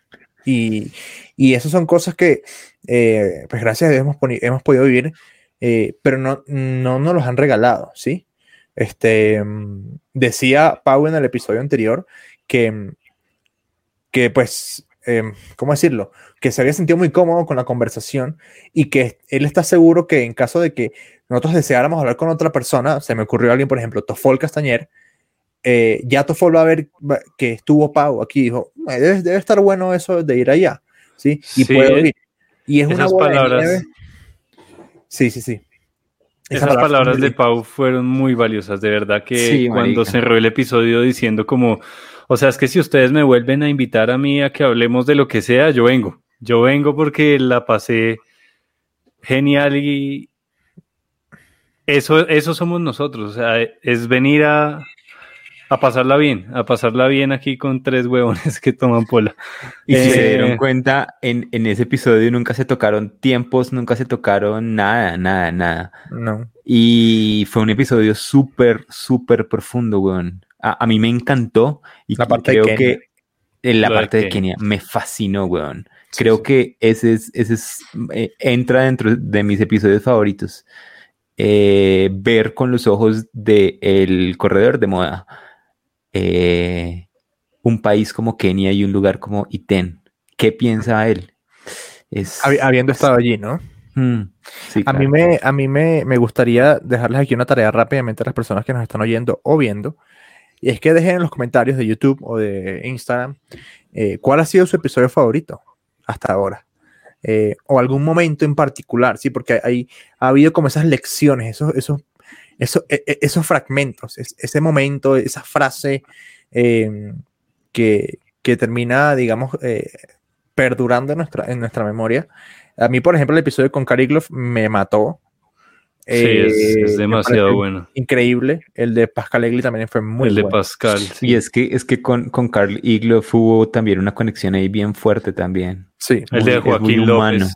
Y, y esas son cosas que, eh, pues gracias a Dios hemos, hemos podido vivir, eh, pero no, no nos los han regalado, ¿sí? Este, mm, decía Pau en el episodio anterior que, que pues, em, ¿cómo decirlo? Que se había sentido muy cómodo con la conversación y que él está seguro que en caso de que nosotros deseáramos hablar con otra persona, se me ocurrió alguien, por ejemplo, Tofol Castañer, eh, ya Tofol va a ver que estuvo Pau aquí, dijo, debe, debe, estar bueno eso de ir allá, ¿sí? Y puedo ir. Y es Esas una palabras. Sí, sí, sí. Esas, palabras, de Pau fueron muy valiosas, de verdad que cuando cerró el episodio diciendo como, o sea, es que si ustedes me vuelven a invitar a mí a que hablemos de lo que sea, yo vengo, yo vengo porque la pasé genial y eso, eso somos nosotros, o sea, es venir a, a pasarla bien, a pasarla bien aquí con tres huevones que toman pola. Y si se dieron eh, cuenta, en, en, ese episodio nunca se tocaron tiempos, nunca se tocaron nada, nada, nada. No. Y fue un episodio súper, súper profundo, weón. A, a, mí me encantó y la parte creo que en la parte de Kenia. me fascinó, weón. Creo que ese es, ese es, eh, entra dentro de mis episodios favoritos. Eh, ver con los ojos del el corredor de moda eh, un país como Kenia y un lugar como Iten. ¿Qué piensa él? Es, Habiendo estado allí, ¿no? Mm, a mí, me, a mí me, me, gustaría dejarles aquí una tarea rápidamente a las personas que nos están oyendo o viendo. Y es que dejen en los comentarios de YouTube o de Instagram eh, cuál ha sido su episodio favorito hasta ahora. Eh, o algún momento en particular, ¿sí? Porque hay, ha habido como esas lecciones, esos, esos eso, e, e, esos fragmentos, ese momento, esa frase em, que, que, termina, digamos, eh, perdurando en nuestra, en nuestra memoria. A mí, por ejemplo, el episodio con Kariglov me mató. Sí, es, eh, demasiado bueno. Increíble. El de Pascal Egli también fue muy bueno. El de Pascal. Y es que, es que con, con Carl Igloff hubo también una conexión ahí bien fuerte también. Sí. El de Joaquín López.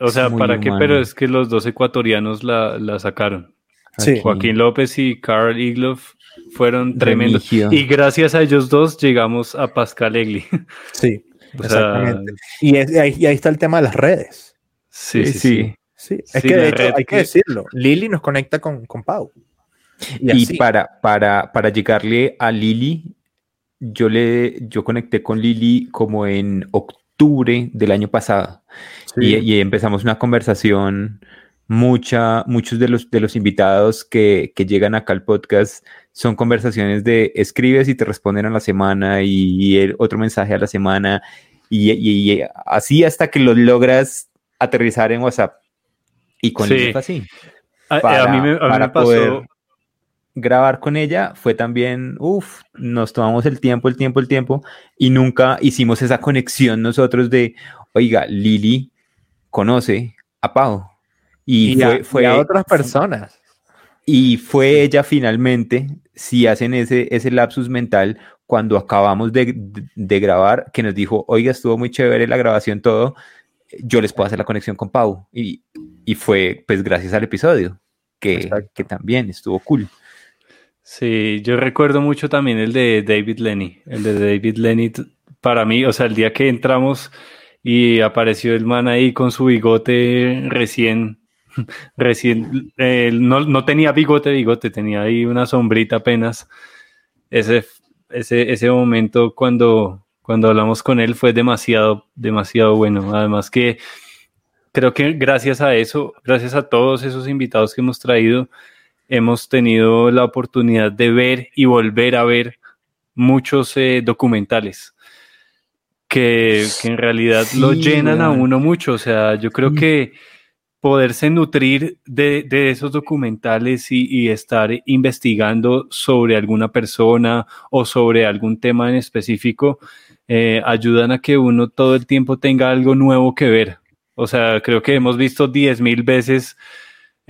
O sea, ¿para qué? Pero es que los dos ecuatorianos la, la sacaron. Joaquín López y Carl Igloff fueron tremendos. Y gracias a ellos dos llegamos a Pascal Egli. Sí, exactamente. y, ahí, está el tema de las redes. Sí, sí, sí. Es que de hecho hay que decirlo. Lili nos conecta con, con Pau. Y, para, para, para llegarle a Lili, yo le yo conecté con Lili como en octubre octubre del año pasado. Y, empezamos una conversación. Mucha, muchos de los, de los invitados que, que, llegan acá al podcast son conversaciones de escribes y te responden a la semana y, el otro mensaje a la semana y, y, así hasta que lo logras aterrizar en WhatsApp. Y con sí. así. a, mí me, para pasó... poder grabar con ella fue también, uff, nos tomamos el tiempo, el tiempo, el tiempo y nunca hicimos esa conexión nosotros de, oiga, Lili conoce a Pau. Y, fue, a, otras personas. Y fue ella finalmente, si hacen ese, ese lapsus mental, cuando acabamos de, grabar, que nos dijo, oiga, estuvo muy chévere la grabación, todo, yo les puedo hacer la conexión con Pau. Y, fue pues gracias al episodio, que, que también estuvo cool. Sí, yo recuerdo mucho también el de David Lenny. El de David Lenny, para mí, o sea, el día que entramos y apareció el man ahí con su bigote recién, recién, eh, no, no, tenía bigote, bigote, tenía ahí una sombrita apenas. Ese, ese, ese momento cuando, cuando hablamos con él fue demasiado, demasiado bueno. Además que creo que gracias a eso, gracias a todos esos invitados que hemos traído, hemos tenido la oportunidad de ver y volver a ver muchos eh, documentales que, en realidad lo llenan a uno mucho. O sea, yo creo que poderse nutrir de, esos documentales y, estar investigando sobre alguna persona o sobre algún tema en específico, eh, ayudan a que uno todo el tiempo tenga algo nuevo que ver. O sea, creo que hemos visto diez mil veces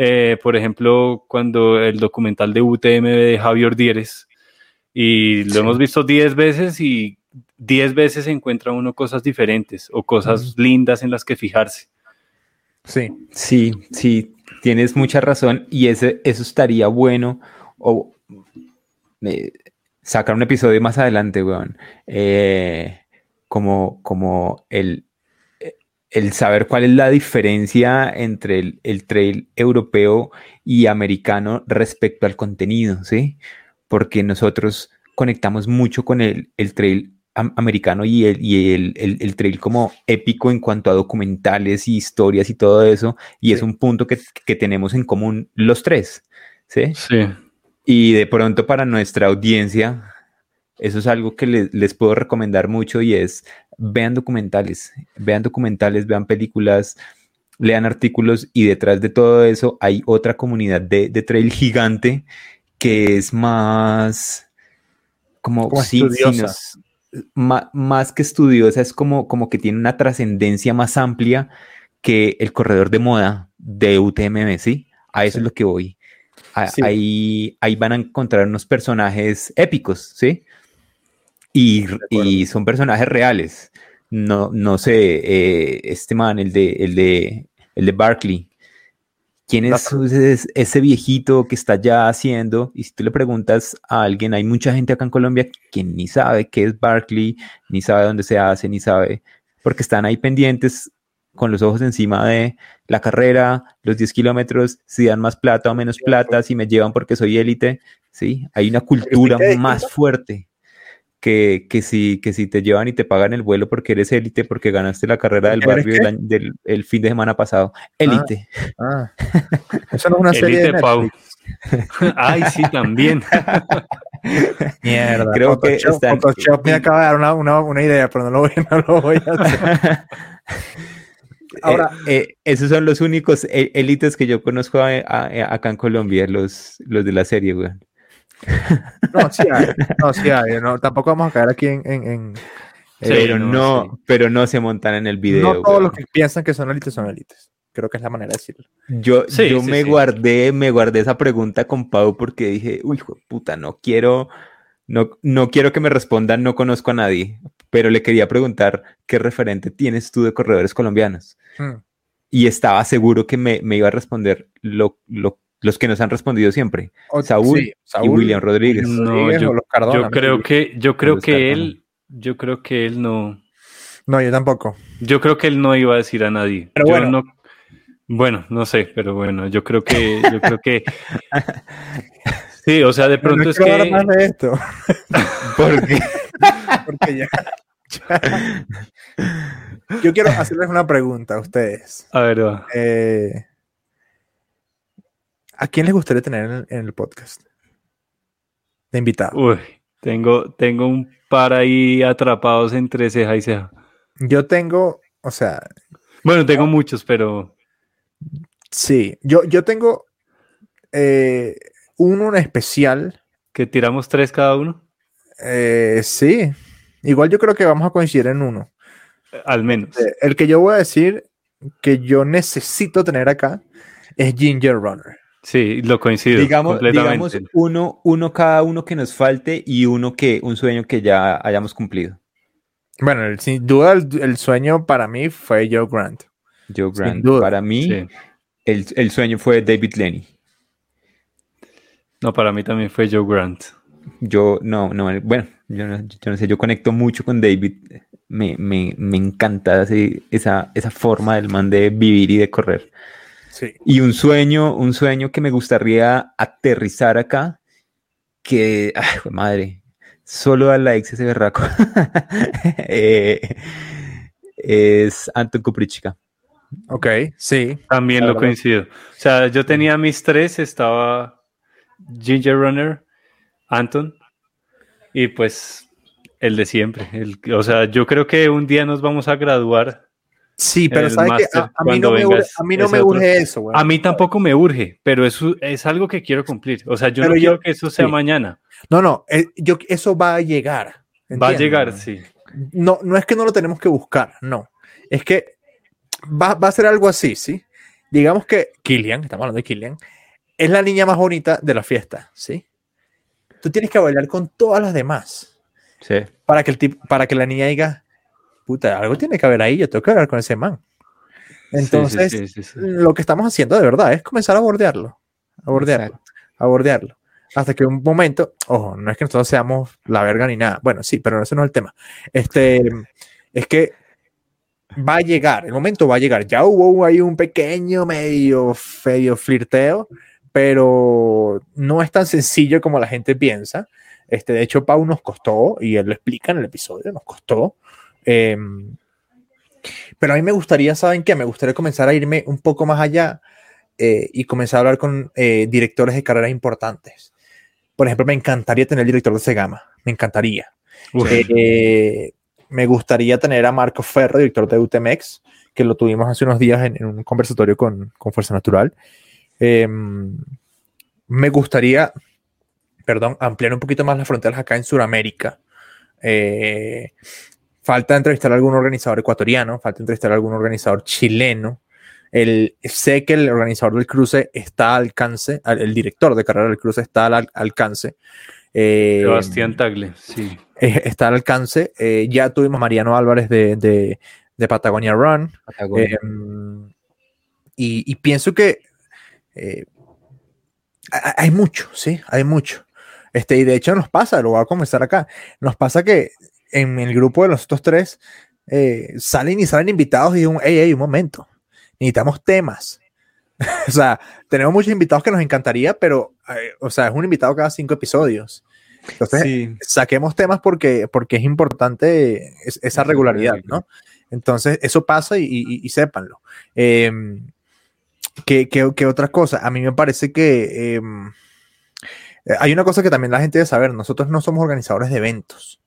eh, por ejemplo, cuando el documental de UTM de Javier Dieres, y lo hemos visto 10 veces y 10 veces encuentra uno cosas diferentes o cosas lindas en las que fijarse. Sí, sí, sí, tienes mucha razón y ese, eso estaría bueno o eh, sacar un episodio más adelante, weón, eh, como, como el, el saber cuál es la diferencia entre el, trail europeo y americano respecto al contenido, ¿sí? Porque nosotros conectamos mucho con el, trail americano y, el, y el, trail como épico en cuanto a documentales y historias y todo eso, y es un punto que, que, tenemos en común los tres, ¿sí? Sí. Y de pronto para nuestra audiencia, eso es algo que les puedo recomendar mucho y es vean documentales, vean documentales, vean películas, lean artículos y detrás de todo eso hay otra comunidad de, trail gigante que es más como, estudiosa. Más, que estudiosa, es como, como que tiene una trascendencia más amplia que el corredor de moda de UTMB, ¿sí? A eso es lo que voy. Ahí, ahí van a encontrar unos personajes épicos, ¿sí? Y, son personajes reales. No, no sé, eh, este man, el de, el de, el de Barkley. ¿Quién es, ese viejito que está ya haciendo? Y si tú le preguntas a alguien, hay mucha gente acá en Colombia que ni sabe qué es Barkley, ni sabe dónde se hace, ni sabe, porque están ahí pendientes con los ojos encima de la carrera, los 10 kilómetros, si dan más plata o menos plata, si me llevan porque soy élite, ¿sí? Hay una cultura más fuerte que, que, si, que si te llevan y te pagan el vuelo porque eres élite, porque ganaste la carrera del barrio del, el fin de semana pasado. Élite. Ah, ah. Eso no es una serie de Pau. Ay, sí, también. Mierda. Creo que Photoshop me acaba de dar una, una, una, idea, pero no lo voy, no lo voy a hacer. Ahora, eh, eh, esos son los únicos e, élites que yo conozco acá en Colombia, los, los de la serie, güey. No, sí hay, no, sí hay. No, tampoco vamos a caer aquí en. en, pero, no, pero no se montan en el video. No todos los que piensan que son élites son élites. Creo que es la manera de decirlo. Yo, yo me guardé, me guardé esa pregunta con Pau porque dije, uy, puta, no quiero, no, no quiero que me respondan, no conozco a nadie. Pero le quería preguntar qué referente tienes tú de corredores colombianos. Hmm. Y estaba seguro que me, me, iba a responder lo, lo los que nos han respondido siempre, Saúl, y William Rodríguez. yo, creo que, yo creo que él, yo creo que él no. No, yo tampoco. Yo creo que él no iba a decir a nadie. Pero bueno. No, bueno, no sé, pero bueno, yo creo que, yo creo que. Sí, o sea, de pronto es que. más de esto. ¿Por qué? Porque ya. yo quiero hacerles una pregunta a ustedes. A ver, eh, ¿A quién les gustaría tener en el, podcast? De invitado. Uy, tengo, tengo un par ahí atrapados entre ceja y ceja. Yo tengo, o sea. Bueno, tengo muchos, pero. Sí, yo, yo tengo eh, uno en especial. ¿Que tiramos tres cada uno? Eh, sí. Igual yo creo que vamos a coincidir en uno. Al menos. Eh, el que yo voy a decir que yo necesito tener acá es Ginger Runner. Sí, lo coincido. Digamos, digamos uno, uno cada uno que nos falte y uno que, un sueño que ya hayamos cumplido. Bueno, sin duda el, sueño para mí fue Joe Grant. Joe Grant. Para mí, el, sueño fue David Lenny. No, para mí también fue Joe Grant. Yo, no, no, bueno, yo no, sé, yo conecto mucho con David. Me, me, me encanta esa, esa forma del man de vivir y de correr. Y un sueño, un sueño que me gustaría aterrizar acá, que, ay, madre, solo a la ex ese berraco, eh, es Anton Kuprichka. Ok, sí. También lo coincido. O sea, yo tenía mis tres, estaba Ginger Runner, Anton, y pues el de siempre. El, o sea, yo creo que un día nos vamos a graduar Sí, pero sabes que a, mí no, me, urge, eso, A mí tampoco me urge, pero eso es algo que quiero cumplir. O sea, yo no quiero que eso sea mañana. No, no, eh, yo, eso va a llegar. Va a llegar, sí. No, no es que no lo tenemos que buscar, no. Es que va, va a ser algo así, ¿sí? Digamos que Killian, estamos hablando de Killian, es la niña más bonita de la fiesta, ¿sí? Tú tienes que bailar con todas las demás. Sí. Para que, el para que la niña diga, puta, algo tiene que haber ahí, yo tengo que hablar con ese man. Entonces, lo que estamos haciendo de verdad es comenzar a bordearlo, a bordearlo, a bordearlo. Hasta que un momento, ojo, no es que nosotros seamos la verga ni nada. Bueno, sí, pero ese no es el tema. Este, es que va a llegar, el momento va a llegar. Ya hubo ahí un pequeño medio feo flirteo, pero no es tan sencillo como la gente piensa. Este, de hecho, Pau nos costó, y él lo explica en el episodio, nos costó Em, pero a mí me gustaría, ¿saben qué? Me gustaría comenzar a irme un poco más allá eh, y comenzar a hablar con eh, directores de carreras importantes. Por ejemplo, me encantaría tener el director de Segama, me encantaría. Eh, me gustaría tener a Marco Ferro, director de UTMX, que lo tuvimos hace unos días en, un conversatorio con, con Fuerza Natural. Em, me gustaría, perdón, ampliar un poquito más las fronteras acá en Sudamérica. Falta entrevistar a algún organizador ecuatoriano, falta entrevistar a algún organizador chileno. El, sé que el organizador del cruce está al alcance, el director de carrera del cruce está al alcance. Eh, Sebastián Tagle, sí. Eh, está al alcance. Eh, ya tuvimos Mariano Álvarez de, de, Patagonia Run. Y, y, pienso que hay mucho, sí, hay mucho. Este, y de hecho nos pasa, lo voy a comenzar acá, nos pasa que en el grupo de los otros tres eh, salen y salen invitados y un, hey, hey, un momento, necesitamos temas. o sea, tenemos muchos invitados que nos encantaría, pero, eh, o sea, es un invitado cada cinco episodios. Entonces, saquemos temas porque, porque es importante esa regularidad, ¿no? Entonces, eso pasa y, y, sépanlo. Em, ¿qué, qué, otra cosa? A mí me parece que em, hay una cosa que también la gente debe saber. Nosotros no somos organizadores de eventos.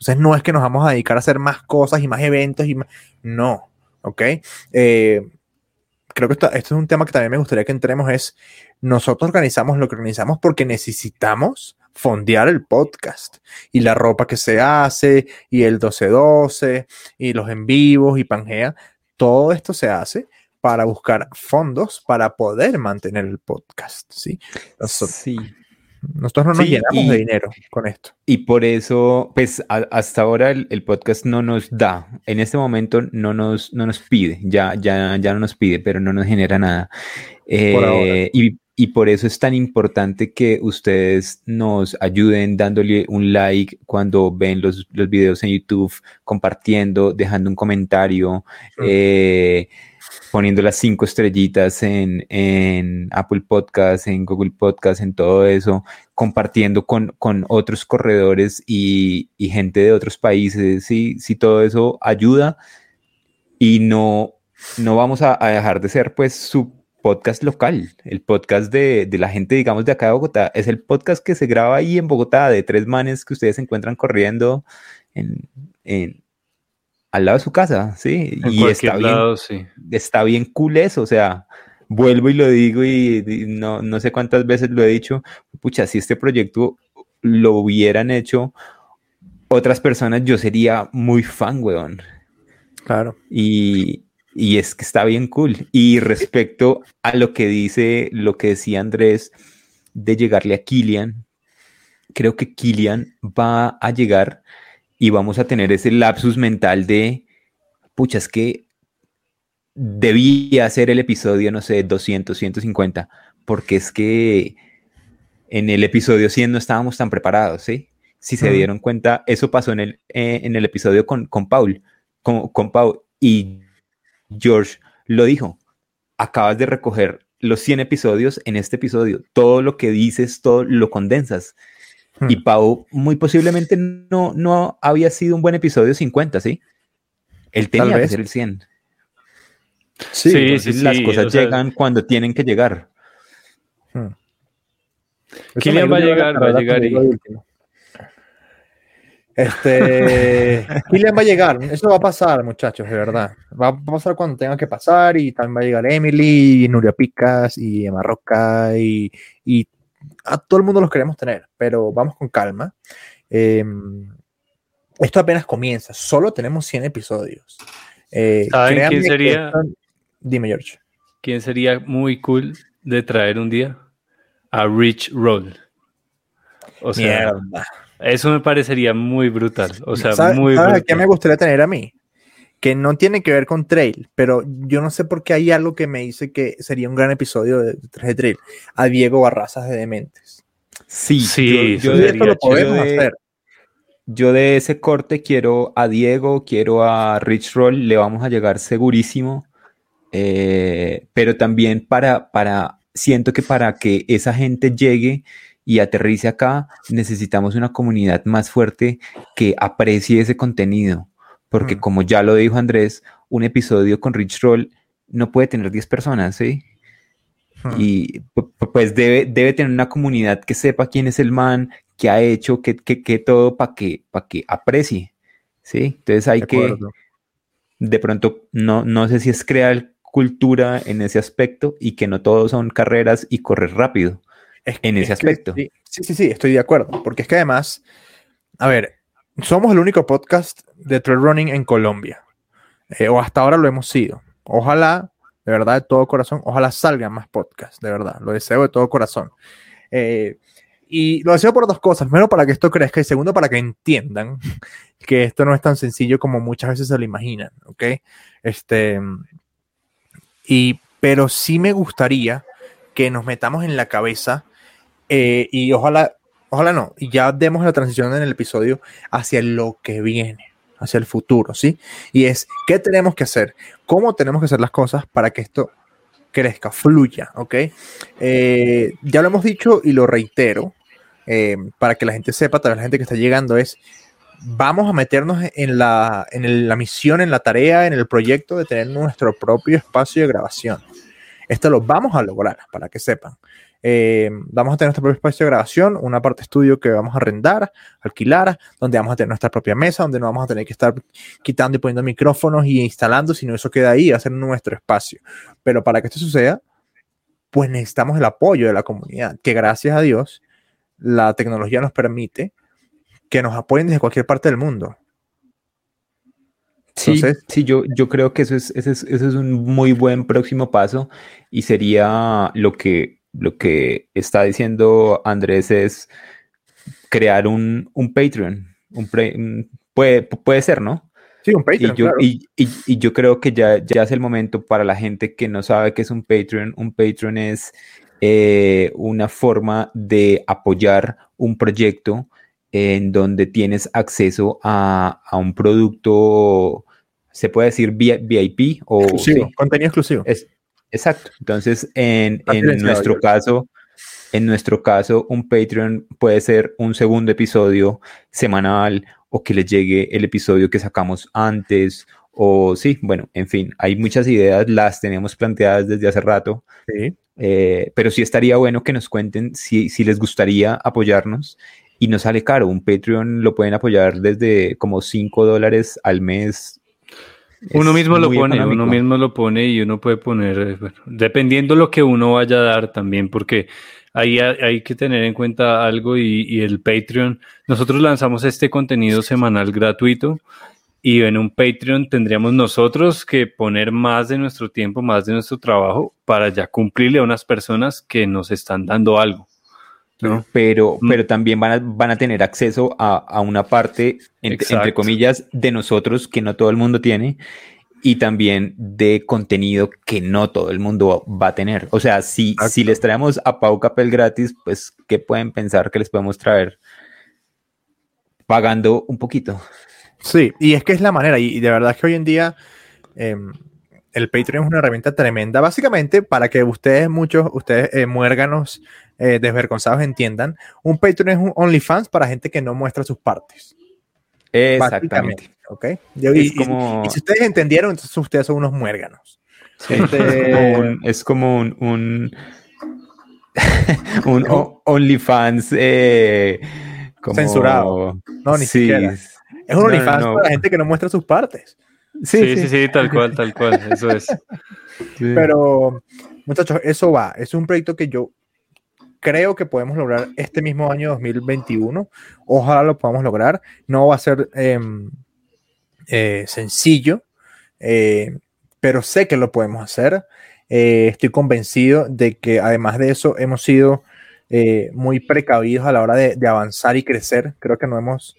Entonces no es que nos vamos a dedicar a hacer más cosas y más eventos y más... No, ¿ok? Eh, creo que esto, es un tema que también me gustaría que entremos, es nosotros organizamos lo que organizamos porque necesitamos fondear el podcast y la ropa que se hace y el 12-12 y los en vivos y Pangea, todo esto se hace para buscar fondos para poder mantener el podcast, ¿sí? sí. Nosotros no nos llenamos de dinero con esto. Y por eso, pues hasta ahora el, podcast no nos da, en este momento no nos, no nos pide, ya, ya, ya no nos pide, pero no nos genera nada. Eh, y, y, por eso es tan importante que ustedes nos ayuden dándole un like cuando ven los, los videos en YouTube, compartiendo, dejando un comentario poniendo las cinco estrellitas en, en, Apple Podcast, en Google Podcast, en todo eso, compartiendo con, con otros corredores y, y, gente de otros países, si, todo eso ayuda, y no, no vamos a, dejar de ser pues su podcast local, el podcast de, la gente, digamos, de acá de Bogotá. Es el podcast que se graba ahí en Bogotá, de tres manes que ustedes encuentran corriendo en, al lado de su casa, ¿sí? y está bien, está bien cool eso, o sea, vuelvo y lo digo y, no, no sé cuántas veces lo he dicho, pucha, si este proyecto lo hubieran hecho otras personas, yo sería muy fan, weón. Claro. Y, es que está bien cool. Y respecto a lo que dice, lo que decía Andrés de llegarle a Killian, creo que Killian va a llegar y vamos a tener ese lapsus mental de, pucha, es que debía hacer el episodio, no sé, 200, 150, porque es que en el episodio 100 no estábamos tan preparados, ¿sí? si se dieron cuenta, eso pasó en el, eh, en el episodio con, con Paul, con, con Paul, y George lo dijo, acabas de recoger los 100 episodios en este episodio, todo lo que dices, todo lo condensas. Y hmm. Pau muy posiblemente no, no había sido un buen episodio 50, ¿sí? Él tenía que ser el 100. Sí, sí, las cosas llegan cuando tienen que llegar. Hmm. ¿Quién va a llegar? Va a llegar y... Este, Kylian va a llegar, eso va a pasar, muchachos, de verdad. Va a pasar cuando tenga que pasar y también va a llegar Emily, y Nuria Picas y Emma Roca y, a todo el mundo los queremos tener, pero vamos con calma. Em, esto apenas comienza, solo tenemos 100 episodios. Eh, quién sería? Dime, George. ¿Quién sería muy cool de traer un día? A Rich Roll. O sea, Mierda. Eso me parecería muy brutal. O sea, muy ¿sabes qué me gustaría tener a mí? Que no tiene que ver con Trail, pero yo no sé por qué hay algo que me dice que sería un gran episodio de, de Trail. A Diego Barrazas de Dementes. Sí, sí, yo, de esto lo podemos hacer. Yo de ese corte quiero a Diego, quiero a Rich Roll, le vamos a llegar segurísimo. Eh, pero también para, para, siento que para que esa gente llegue, y aterrice acá, necesitamos una comunidad más fuerte que aprecie ese contenido. Porque mm. como ya lo dijo Andrés, un episodio con Rich Roll no puede tener 10 personas, ¿sí? Mm. Y pues debe, debe tener una comunidad que sepa quién es el man, que ha hecho, que, que, todo para que, para que aprecie, ¿sí? Entonces hay que, de pronto, no, no sé si es crear cultura en ese aspecto y que no todos son carreras y correr rápido en ese aspecto. sí, sí, sí, estoy de acuerdo. Porque es que además, a ver, somos el único podcast de trail running en Colombia. Eh, o hasta ahora lo hemos sido. Ojalá, de verdad, de todo corazón, ojalá salgan más podcasts, de verdad. Lo deseo de todo corazón. Eh, y lo deseo por dos cosas. Primero, para que esto crezca. Y segundo, para que entiendan que esto no es tan sencillo como muchas veces se lo imaginan. ¿Ok? Este. Y, pero sí me gustaría que nos metamos en la cabeza eh, y ojalá, ojalá no, y ya demos la transición en el episodio hacia lo que viene, hacia el futuro, ¿sí? Y es, ¿qué tenemos que hacer? ¿Cómo tenemos que hacer las cosas para que esto crezca, fluya, ¿ok? Eh, ya lo hemos dicho y lo reitero, eh, para que la gente sepa, toda la gente que está llegando, es, vamos a meternos en la, en la misión, en la tarea, en el proyecto de tener nuestro propio espacio de grabación. Esto lo vamos a lograr, para que sepan. Eh, vamos a tener nuestro propio espacio de grabación, una parte estudio que vamos a arrendar, alquilar, donde vamos a tener nuestra propia mesa, donde no vamos a tener que estar quitando y poniendo micrófonos y instalando, sino eso queda ahí, va a ser nuestro espacio. Pero para que esto suceda, pues necesitamos el apoyo de la comunidad, que gracias a Dios la tecnología nos permite que nos apoyen desde cualquier parte del mundo. Sí, sí yo, yo creo que eso es, eso es un muy buen próximo paso y sería lo que lo que está diciendo Andrés es crear un, Patreon. Un, puede, puede ser, ¿no? Sí, un Patreon. Y yo, y, yo creo que ya, ya es el momento para la gente que no sabe qué es un Patreon. Un Patreon es eh, una forma de apoyar un proyecto en donde tienes acceso a, un producto, se puede decir VIP o contenido exclusivo. Es, Exacto. Entonces, en, nuestro caso, en nuestro caso, un Patreon puede ser un segundo episodio semanal o que les llegue el episodio que sacamos antes O sí, bueno, en fin, hay muchas ideas, las tenemos planteadas desde hace rato. Eh, pero sí estaría bueno que nos cuenten si, si les gustaría apoyarnos y no sale caro. Un Patreon lo pueden apoyar desde como 5 dólares al mes. Uno mismo lo pone, uno mismo lo pone y uno puede poner, eh, bueno, dependiendo lo que uno vaya a dar también, porque ahí hay, que tener en cuenta algo y, y, el Patreon. Nosotros lanzamos este contenido semanal gratuito y en un Patreon tendríamos nosotros que poner más de nuestro tiempo, más de nuestro trabajo para ya cumplirle a unas personas que nos están dando algo. Pero, mm. pero también van a, van a tener acceso a, una parte, entre, comillas, de nosotros que no todo el mundo tiene y también de contenido que no todo el mundo va a tener. O sea, si, si les traemos a Pau Capel gratis, pues, ¿qué pueden pensar que les podemos traer? Pagando un poquito. Sí, y es que es la manera, y, de verdad que hoy en día em, el Patreon es una herramienta tremenda, básicamente para que ustedes, muchos, ustedes eh, muérganos eh, desvergonzados entiendan, un Patreon es un OnlyFans para gente que no muestra sus partes. Exactamente. ¿ok? y, si ustedes entendieron, entonces ustedes son unos muérganos. Este, es como un, un, un OnlyFans eh, censurado. No, ni siquiera. Es un OnlyFans para gente que no muestra sus partes. Sí sí, sí, tal cual, tal cual, eso es. Pero, muchachos, eso va. Es un proyecto que yo creo que podemos lograr este mismo año 2021. Ojalá lo podamos lograr. No va a ser em, eh, sencillo, eh, pero sé que lo podemos hacer. Eh, estoy convencido de que además de eso hemos sido muy precavidos a la hora de, avanzar y crecer. Creo que no hemos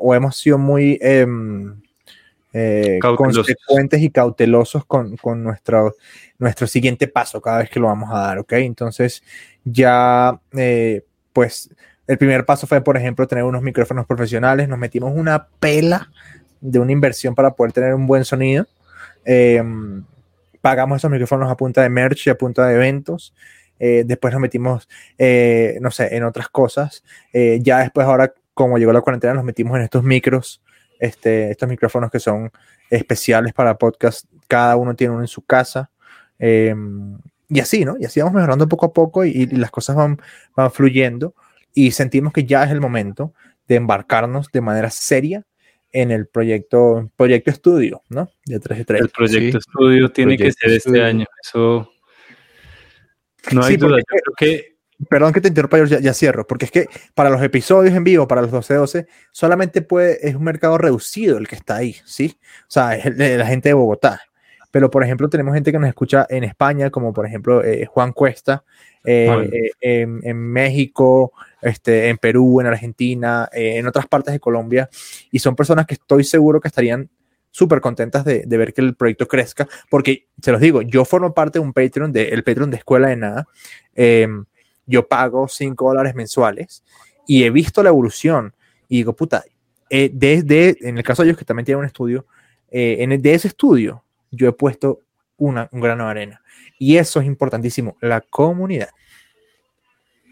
o hemos sido muy em, consecuentes y cautelosos con, con nuestro, nuestro siguiente paso cada vez que lo vamos a dar, ¿ok? Entonces, ya, eh, pues, el primer paso fue, por ejemplo, tener unos micrófonos profesionales. Nos metimos una pela de una inversión para poder tener un buen sonido. Em, pagamos esos micrófonos a punta de merch y a punta de eventos. Eh, después nos metimos, eh, no sé, en otras cosas. ya después, ahora, como llegó la cuarentena, nos metimos en estos micros, este, estos micrófonos que son especiales para podcast. Cada uno tiene uno en su casa. Y así, ¿no? Y así vamos mejorando poco a poco y, las cosas van, van fluyendo y sentimos que ya es el momento de embarcarnos de manera seria en el proyecto, proyecto estudio, ¿no? De 3 3. El proyecto estudio tiene que ser este año. Eso no hay duda. Yo creo que Perdón que te interrumpa, ya, ya, cierro, porque es que para los episodios en vivo, para los 12-12, solamente puede, es un mercado reducido el que está ahí, ¿sí? O sea, es la gente de Bogotá pero por ejemplo tenemos gente que nos escucha en España, como por ejemplo eh, Juan Cuesta, eh, eh, en, México, este, en Perú, en Argentina, en otras partes de Colombia, y son personas que estoy seguro que estarían súper contentas de, ver que el proyecto crezca, porque se los digo, yo formo parte de un Patreon, de, el Patreon de Escuela de Nada, em, yo pago 5 dólares mensuales y he visto la evolución. Y digo, puta, desde, en el caso de ellos que también tienen un estudio, en de ese estudio yo he puesto una, un grano de arena. Y eso es importantísimo, la comunidad.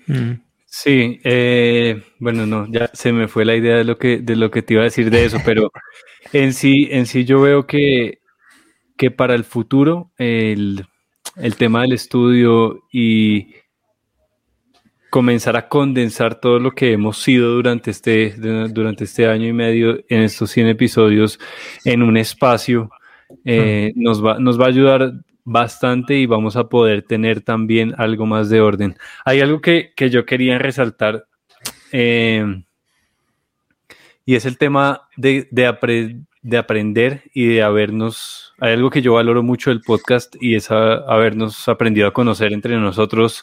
Mm. Sí, eh, bueno, no, ya se me fue la idea de lo que, de lo que te iba a decir de eso, pero en sí, en sí yo veo que, que para el futuro el, el tema del estudio y comenzar a condensar todo lo que hemos sido durante este, durante este año y medio en estos 100 episodios en un espacio eh, nos, va, nos va a ayudar bastante y vamos a poder tener también algo más de orden. Hay algo que, yo quería resaltar eh, y es el tema de, de, aprender y de habernos, hay algo que yo valoro mucho del podcast y es habernos aprendido a conocer entre nosotros.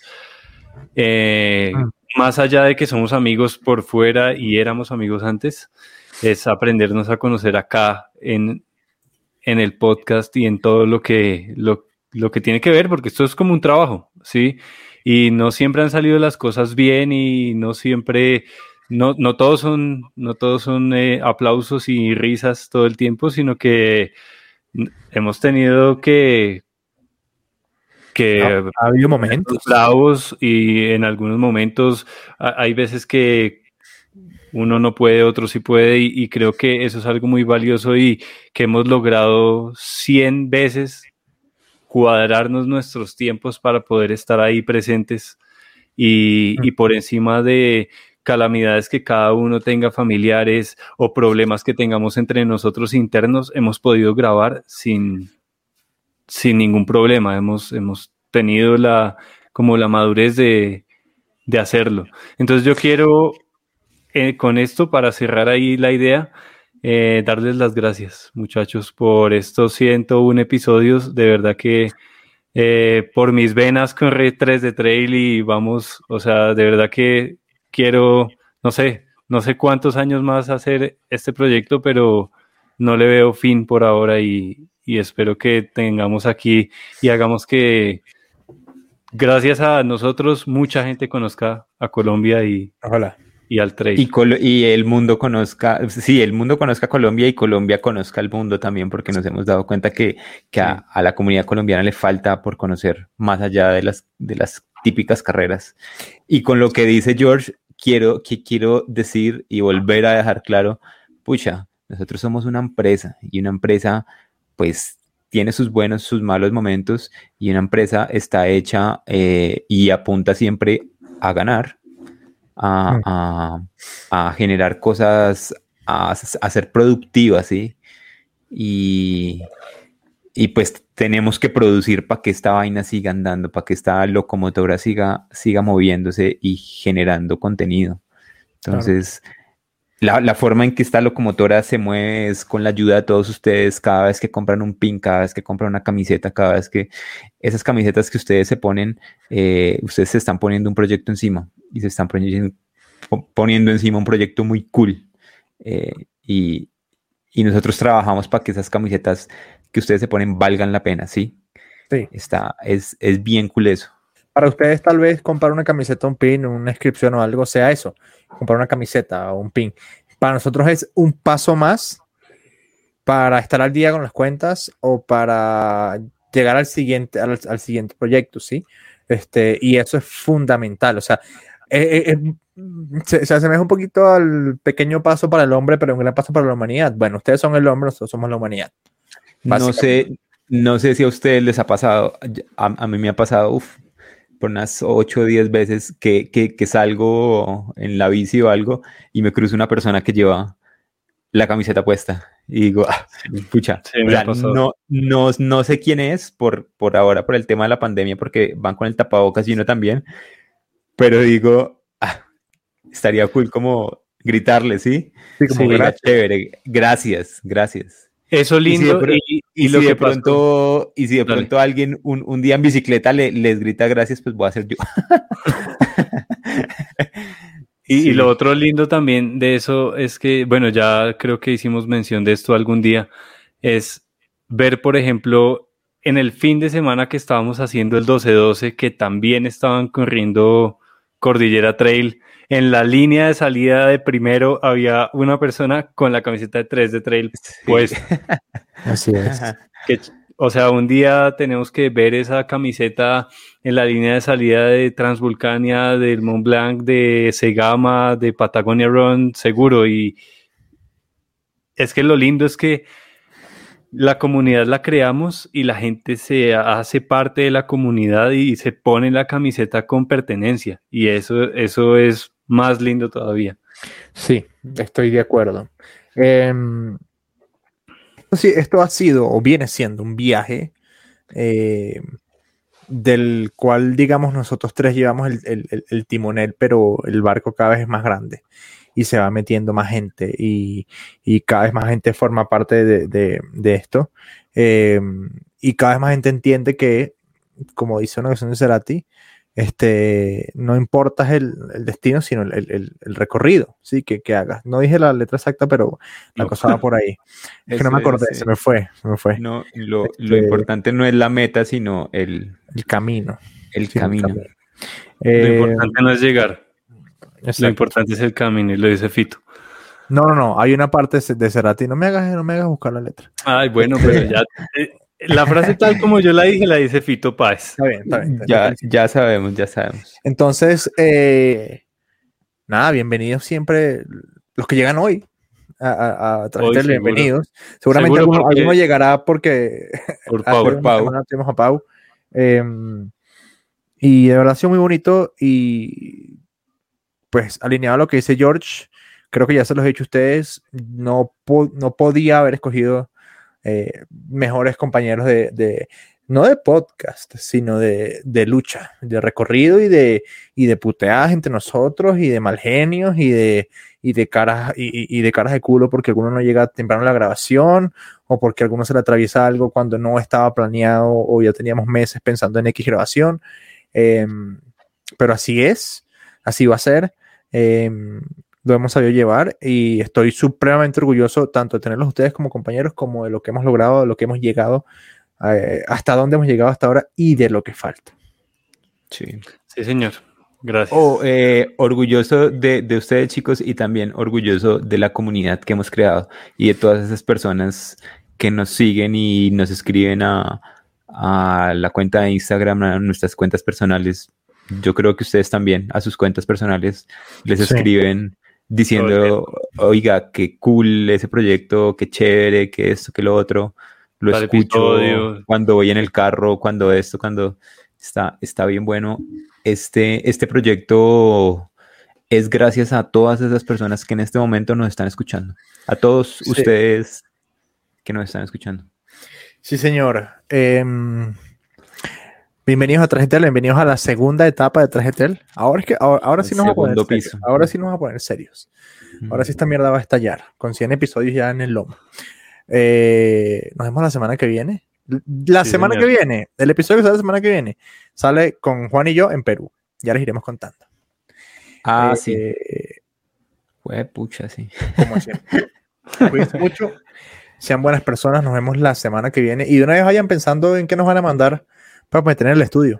Eh, más allá de que somos amigos por fuera y éramos amigos antes, es aprendernos a conocer acá en, en el podcast y en todo lo que, lo, que tiene que ver, porque esto es como un trabajo, ¿sí? Y no siempre han salido las cosas bien y no siempre, no, no todos son, no todos son eh, aplausos y risas todo el tiempo, sino que hemos tenido que, que ha, habido momentos y en algunos momentos hay veces que uno no puede, otro sí puede, y, creo que eso es algo muy valioso y que hemos logrado 100 veces cuadrarnos nuestros tiempos para poder estar ahí presentes y, y por encima de calamidades que cada uno tenga familiares o problemas que tengamos entre nosotros internos, hemos podido grabar sin, sin ningún problema. Hemos, hemos tenido la, como la madurez de, de hacerlo. Entonces yo quiero eh, con esto, para cerrar ahí la idea, eh, darles las gracias, muchachos, por estos 101 episodios. De verdad que eh, por mis venas con Red 3 de Trail y vamos, o sea, de verdad que quiero, no sé, no sé cuántos años más hacer este proyecto, pero no le veo fin por ahora y, y espero que tengamos aquí y hagamos que gracias a nosotros mucha gente conozca a Colombia y, Ojalá y al trade. Y, el mundo conozca, sí, el mundo conozca Colombia y Colombia conozca el mundo también, porque nos hemos dado cuenta que, a, la comunidad colombiana le falta por conocer más allá de las, de las típicas carreras. Y con lo que dice George, quiero, que quiero decir y volver a dejar claro, pucha, nosotros somos una empresa y una empresa, pues tiene sus buenos, sus malos momentos y una empresa está hecha eh, y apunta siempre a ganar Mm. a, generar cosas, a, ser productivas, ¿sí? Y, y pues tenemos que producir para que esta vaina siga andando, para que esta locomotora siga, siga moviéndose y generando contenido. Entonces, la, forma en que esta locomotora se mueve es con la ayuda de todos ustedes, cada vez que compran un pin, cada vez que compran una camiseta, cada vez que esas camisetas que ustedes se ponen, eh, ustedes se están poniendo un proyecto encima y se están poniendo, encima un proyecto muy cool. Eh, y, nosotros trabajamos para que esas camisetas que ustedes se ponen valgan la pena, ¿sí? Sí. Está, es, es bien cool eso. Para ustedes tal vez comprar una camiseta, un pin, una inscripción o algo sea eso, comprar una camiseta o un pin. Para nosotros es un paso más para estar al día con las cuentas o para llegar al siguiente, al, al siguiente proyecto, ¿sí? Este, y eso es fundamental. O sea, eh, eh, se, se, asemeja un poquito al pequeño paso para el hombre, pero un gran paso para la humanidad. Bueno, ustedes son el hombre, nosotros somos la humanidad. No sé, no sé si a ustedes les ha pasado, a, mí me ha pasado, uff, por unas 8 o 10 veces que, que, salgo en la bici o algo y me cruzo una persona que lleva la camiseta puesta y digo, ah, pucha, no, no, no, sé quién es por, por ahora, por el tema de la pandemia, porque van con el tapabocas y uno también, pero digo, ah, estaría cool como gritarle, ¿sí? Sí, como chévere, gracias, gracias. Eso lindo. Y, si de pronto, y si de pronto alguien un, un, día en bicicleta le, les grita gracias, pues voy a hacer yo. y, y, lo otro lindo también de eso es que, bueno, ya creo que hicimos mención de esto algún día, es ver, por ejemplo, en el fin de semana que estábamos haciendo el 12-12, que también estaban corriendo Cordillera Trail. En la línea de salida de primero había una persona con la camiseta de 3 de Trail pues Así es. o sea, un día tenemos que ver esa camiseta en la línea de salida de Transvulcania, del Mont Blanc, de Segama, de Patagonia Run, seguro. Y es que lo lindo es que la comunidad la creamos y la gente se hace parte de la comunidad y se pone la camiseta con pertenencia. Y eso, eso es más lindo todavía. Sí, estoy de acuerdo. Sí, esto ha sido o viene siendo un viaje eh, del cual, digamos, nosotros tres llevamos el, timonel, pero el barco cada vez es más grande y se va metiendo más gente y, cada vez más gente forma parte de, esto. Em, y cada vez más gente entiende que, como dice una canción de Cerati, este, no importa el, destino, sino el, recorrido ¿sí? que, que, hagas. No dije la letra exacta, pero la cosa va por ahí. Es que no me acordé, se me fue, me fue. No, lo, lo, este importante no es la meta, sino el, camino. El camino. lo importante no es llegar. Lo importante es el camino y lo dice Fito. No, no, no. Hay una parte de Cerati. No me hagas, no me hagas buscar la letra. Ay, bueno, pero ya. La frase tal como yo la dije, la dice Fito Páez. Está bien, está bien. ya, ya sabemos, ya sabemos. Entonces, eh, nada, bienvenidos siempre los que llegan hoy a, a, través de bienvenidos. Seguramente alguno, llegará porque por Pau, Pau. tenemos a Pau. Em, y de verdad ha sido muy bonito y pues alineado a lo que dice George, creo que ya se los he dicho a ustedes, no, no podía haber escogido eh, mejores compañeros de, no de podcast, sino de, lucha, de recorrido y de, y de puteadas entre nosotros y de mal genios y de, y de caras y, de caras de culo porque alguno no llega temprano a la grabación o porque alguno se le atraviesa algo cuando no estaba planeado o ya teníamos meses pensando en X grabación. Em, pero así es, así va a ser. Em, lo hemos sabido llevar y estoy supremamente orgulloso tanto de tenerlos ustedes como compañeros como de lo que hemos logrado, de lo que hemos llegado, eh, hasta dónde hemos llegado hasta ahora y de lo que falta. Sí, sí señor. Gracias. Oh, eh, orgulloso de, de, ustedes chicos y también orgulloso de la comunidad que hemos creado y de todas esas personas que nos siguen y nos escriben a, a la cuenta de Instagram, a nuestras cuentas personales. Yo creo que ustedes también a sus cuentas personales les escriben diciendo, oiga, qué cool ese proyecto, qué chévere, qué esto, qué lo otro. Lo escucho cuando voy en el carro, cuando esto, cuando está, está bien bueno. Este, este proyecto es gracias a todas esas personas que en este momento nos están escuchando. A todos ustedes que nos están escuchando. Sí, señor. Em, bienvenidos a Trajetel, bienvenidos a la segunda etapa de Trajetel. Ahora es que ahora, sí nos vamos a poner serios. Ahora sí nos vamos a poner serios. Ahora sí esta mierda va a estallar con 100 episodios ya en el lomo. Eh, nos vemos la semana que viene. La semana que viene, el episodio que sale la semana que viene, sale con Juan y yo en Perú. Ya les iremos contando. Ah, sí. Fue pucha, sí. Como siempre. Cuídense mucho sean buenas personas, nos vemos la semana que viene y de una vez vayan pensando en qué nos van a mandar para meter en el estudio.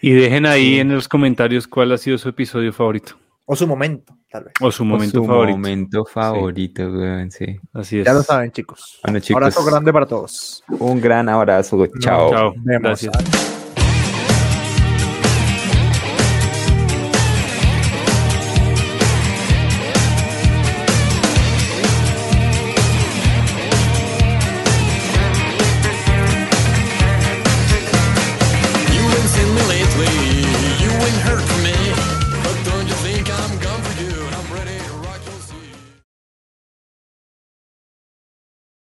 Y dejen ahí en los comentarios cuál ha sido su episodio favorito. O su momento, tal vez. O su momento favorito. momento favorito, sí. Así es. Ya lo saben, chicos. Bueno, chicos. Abrazo grande para todos. Un gran abrazo. Chao. Chao. Gracias.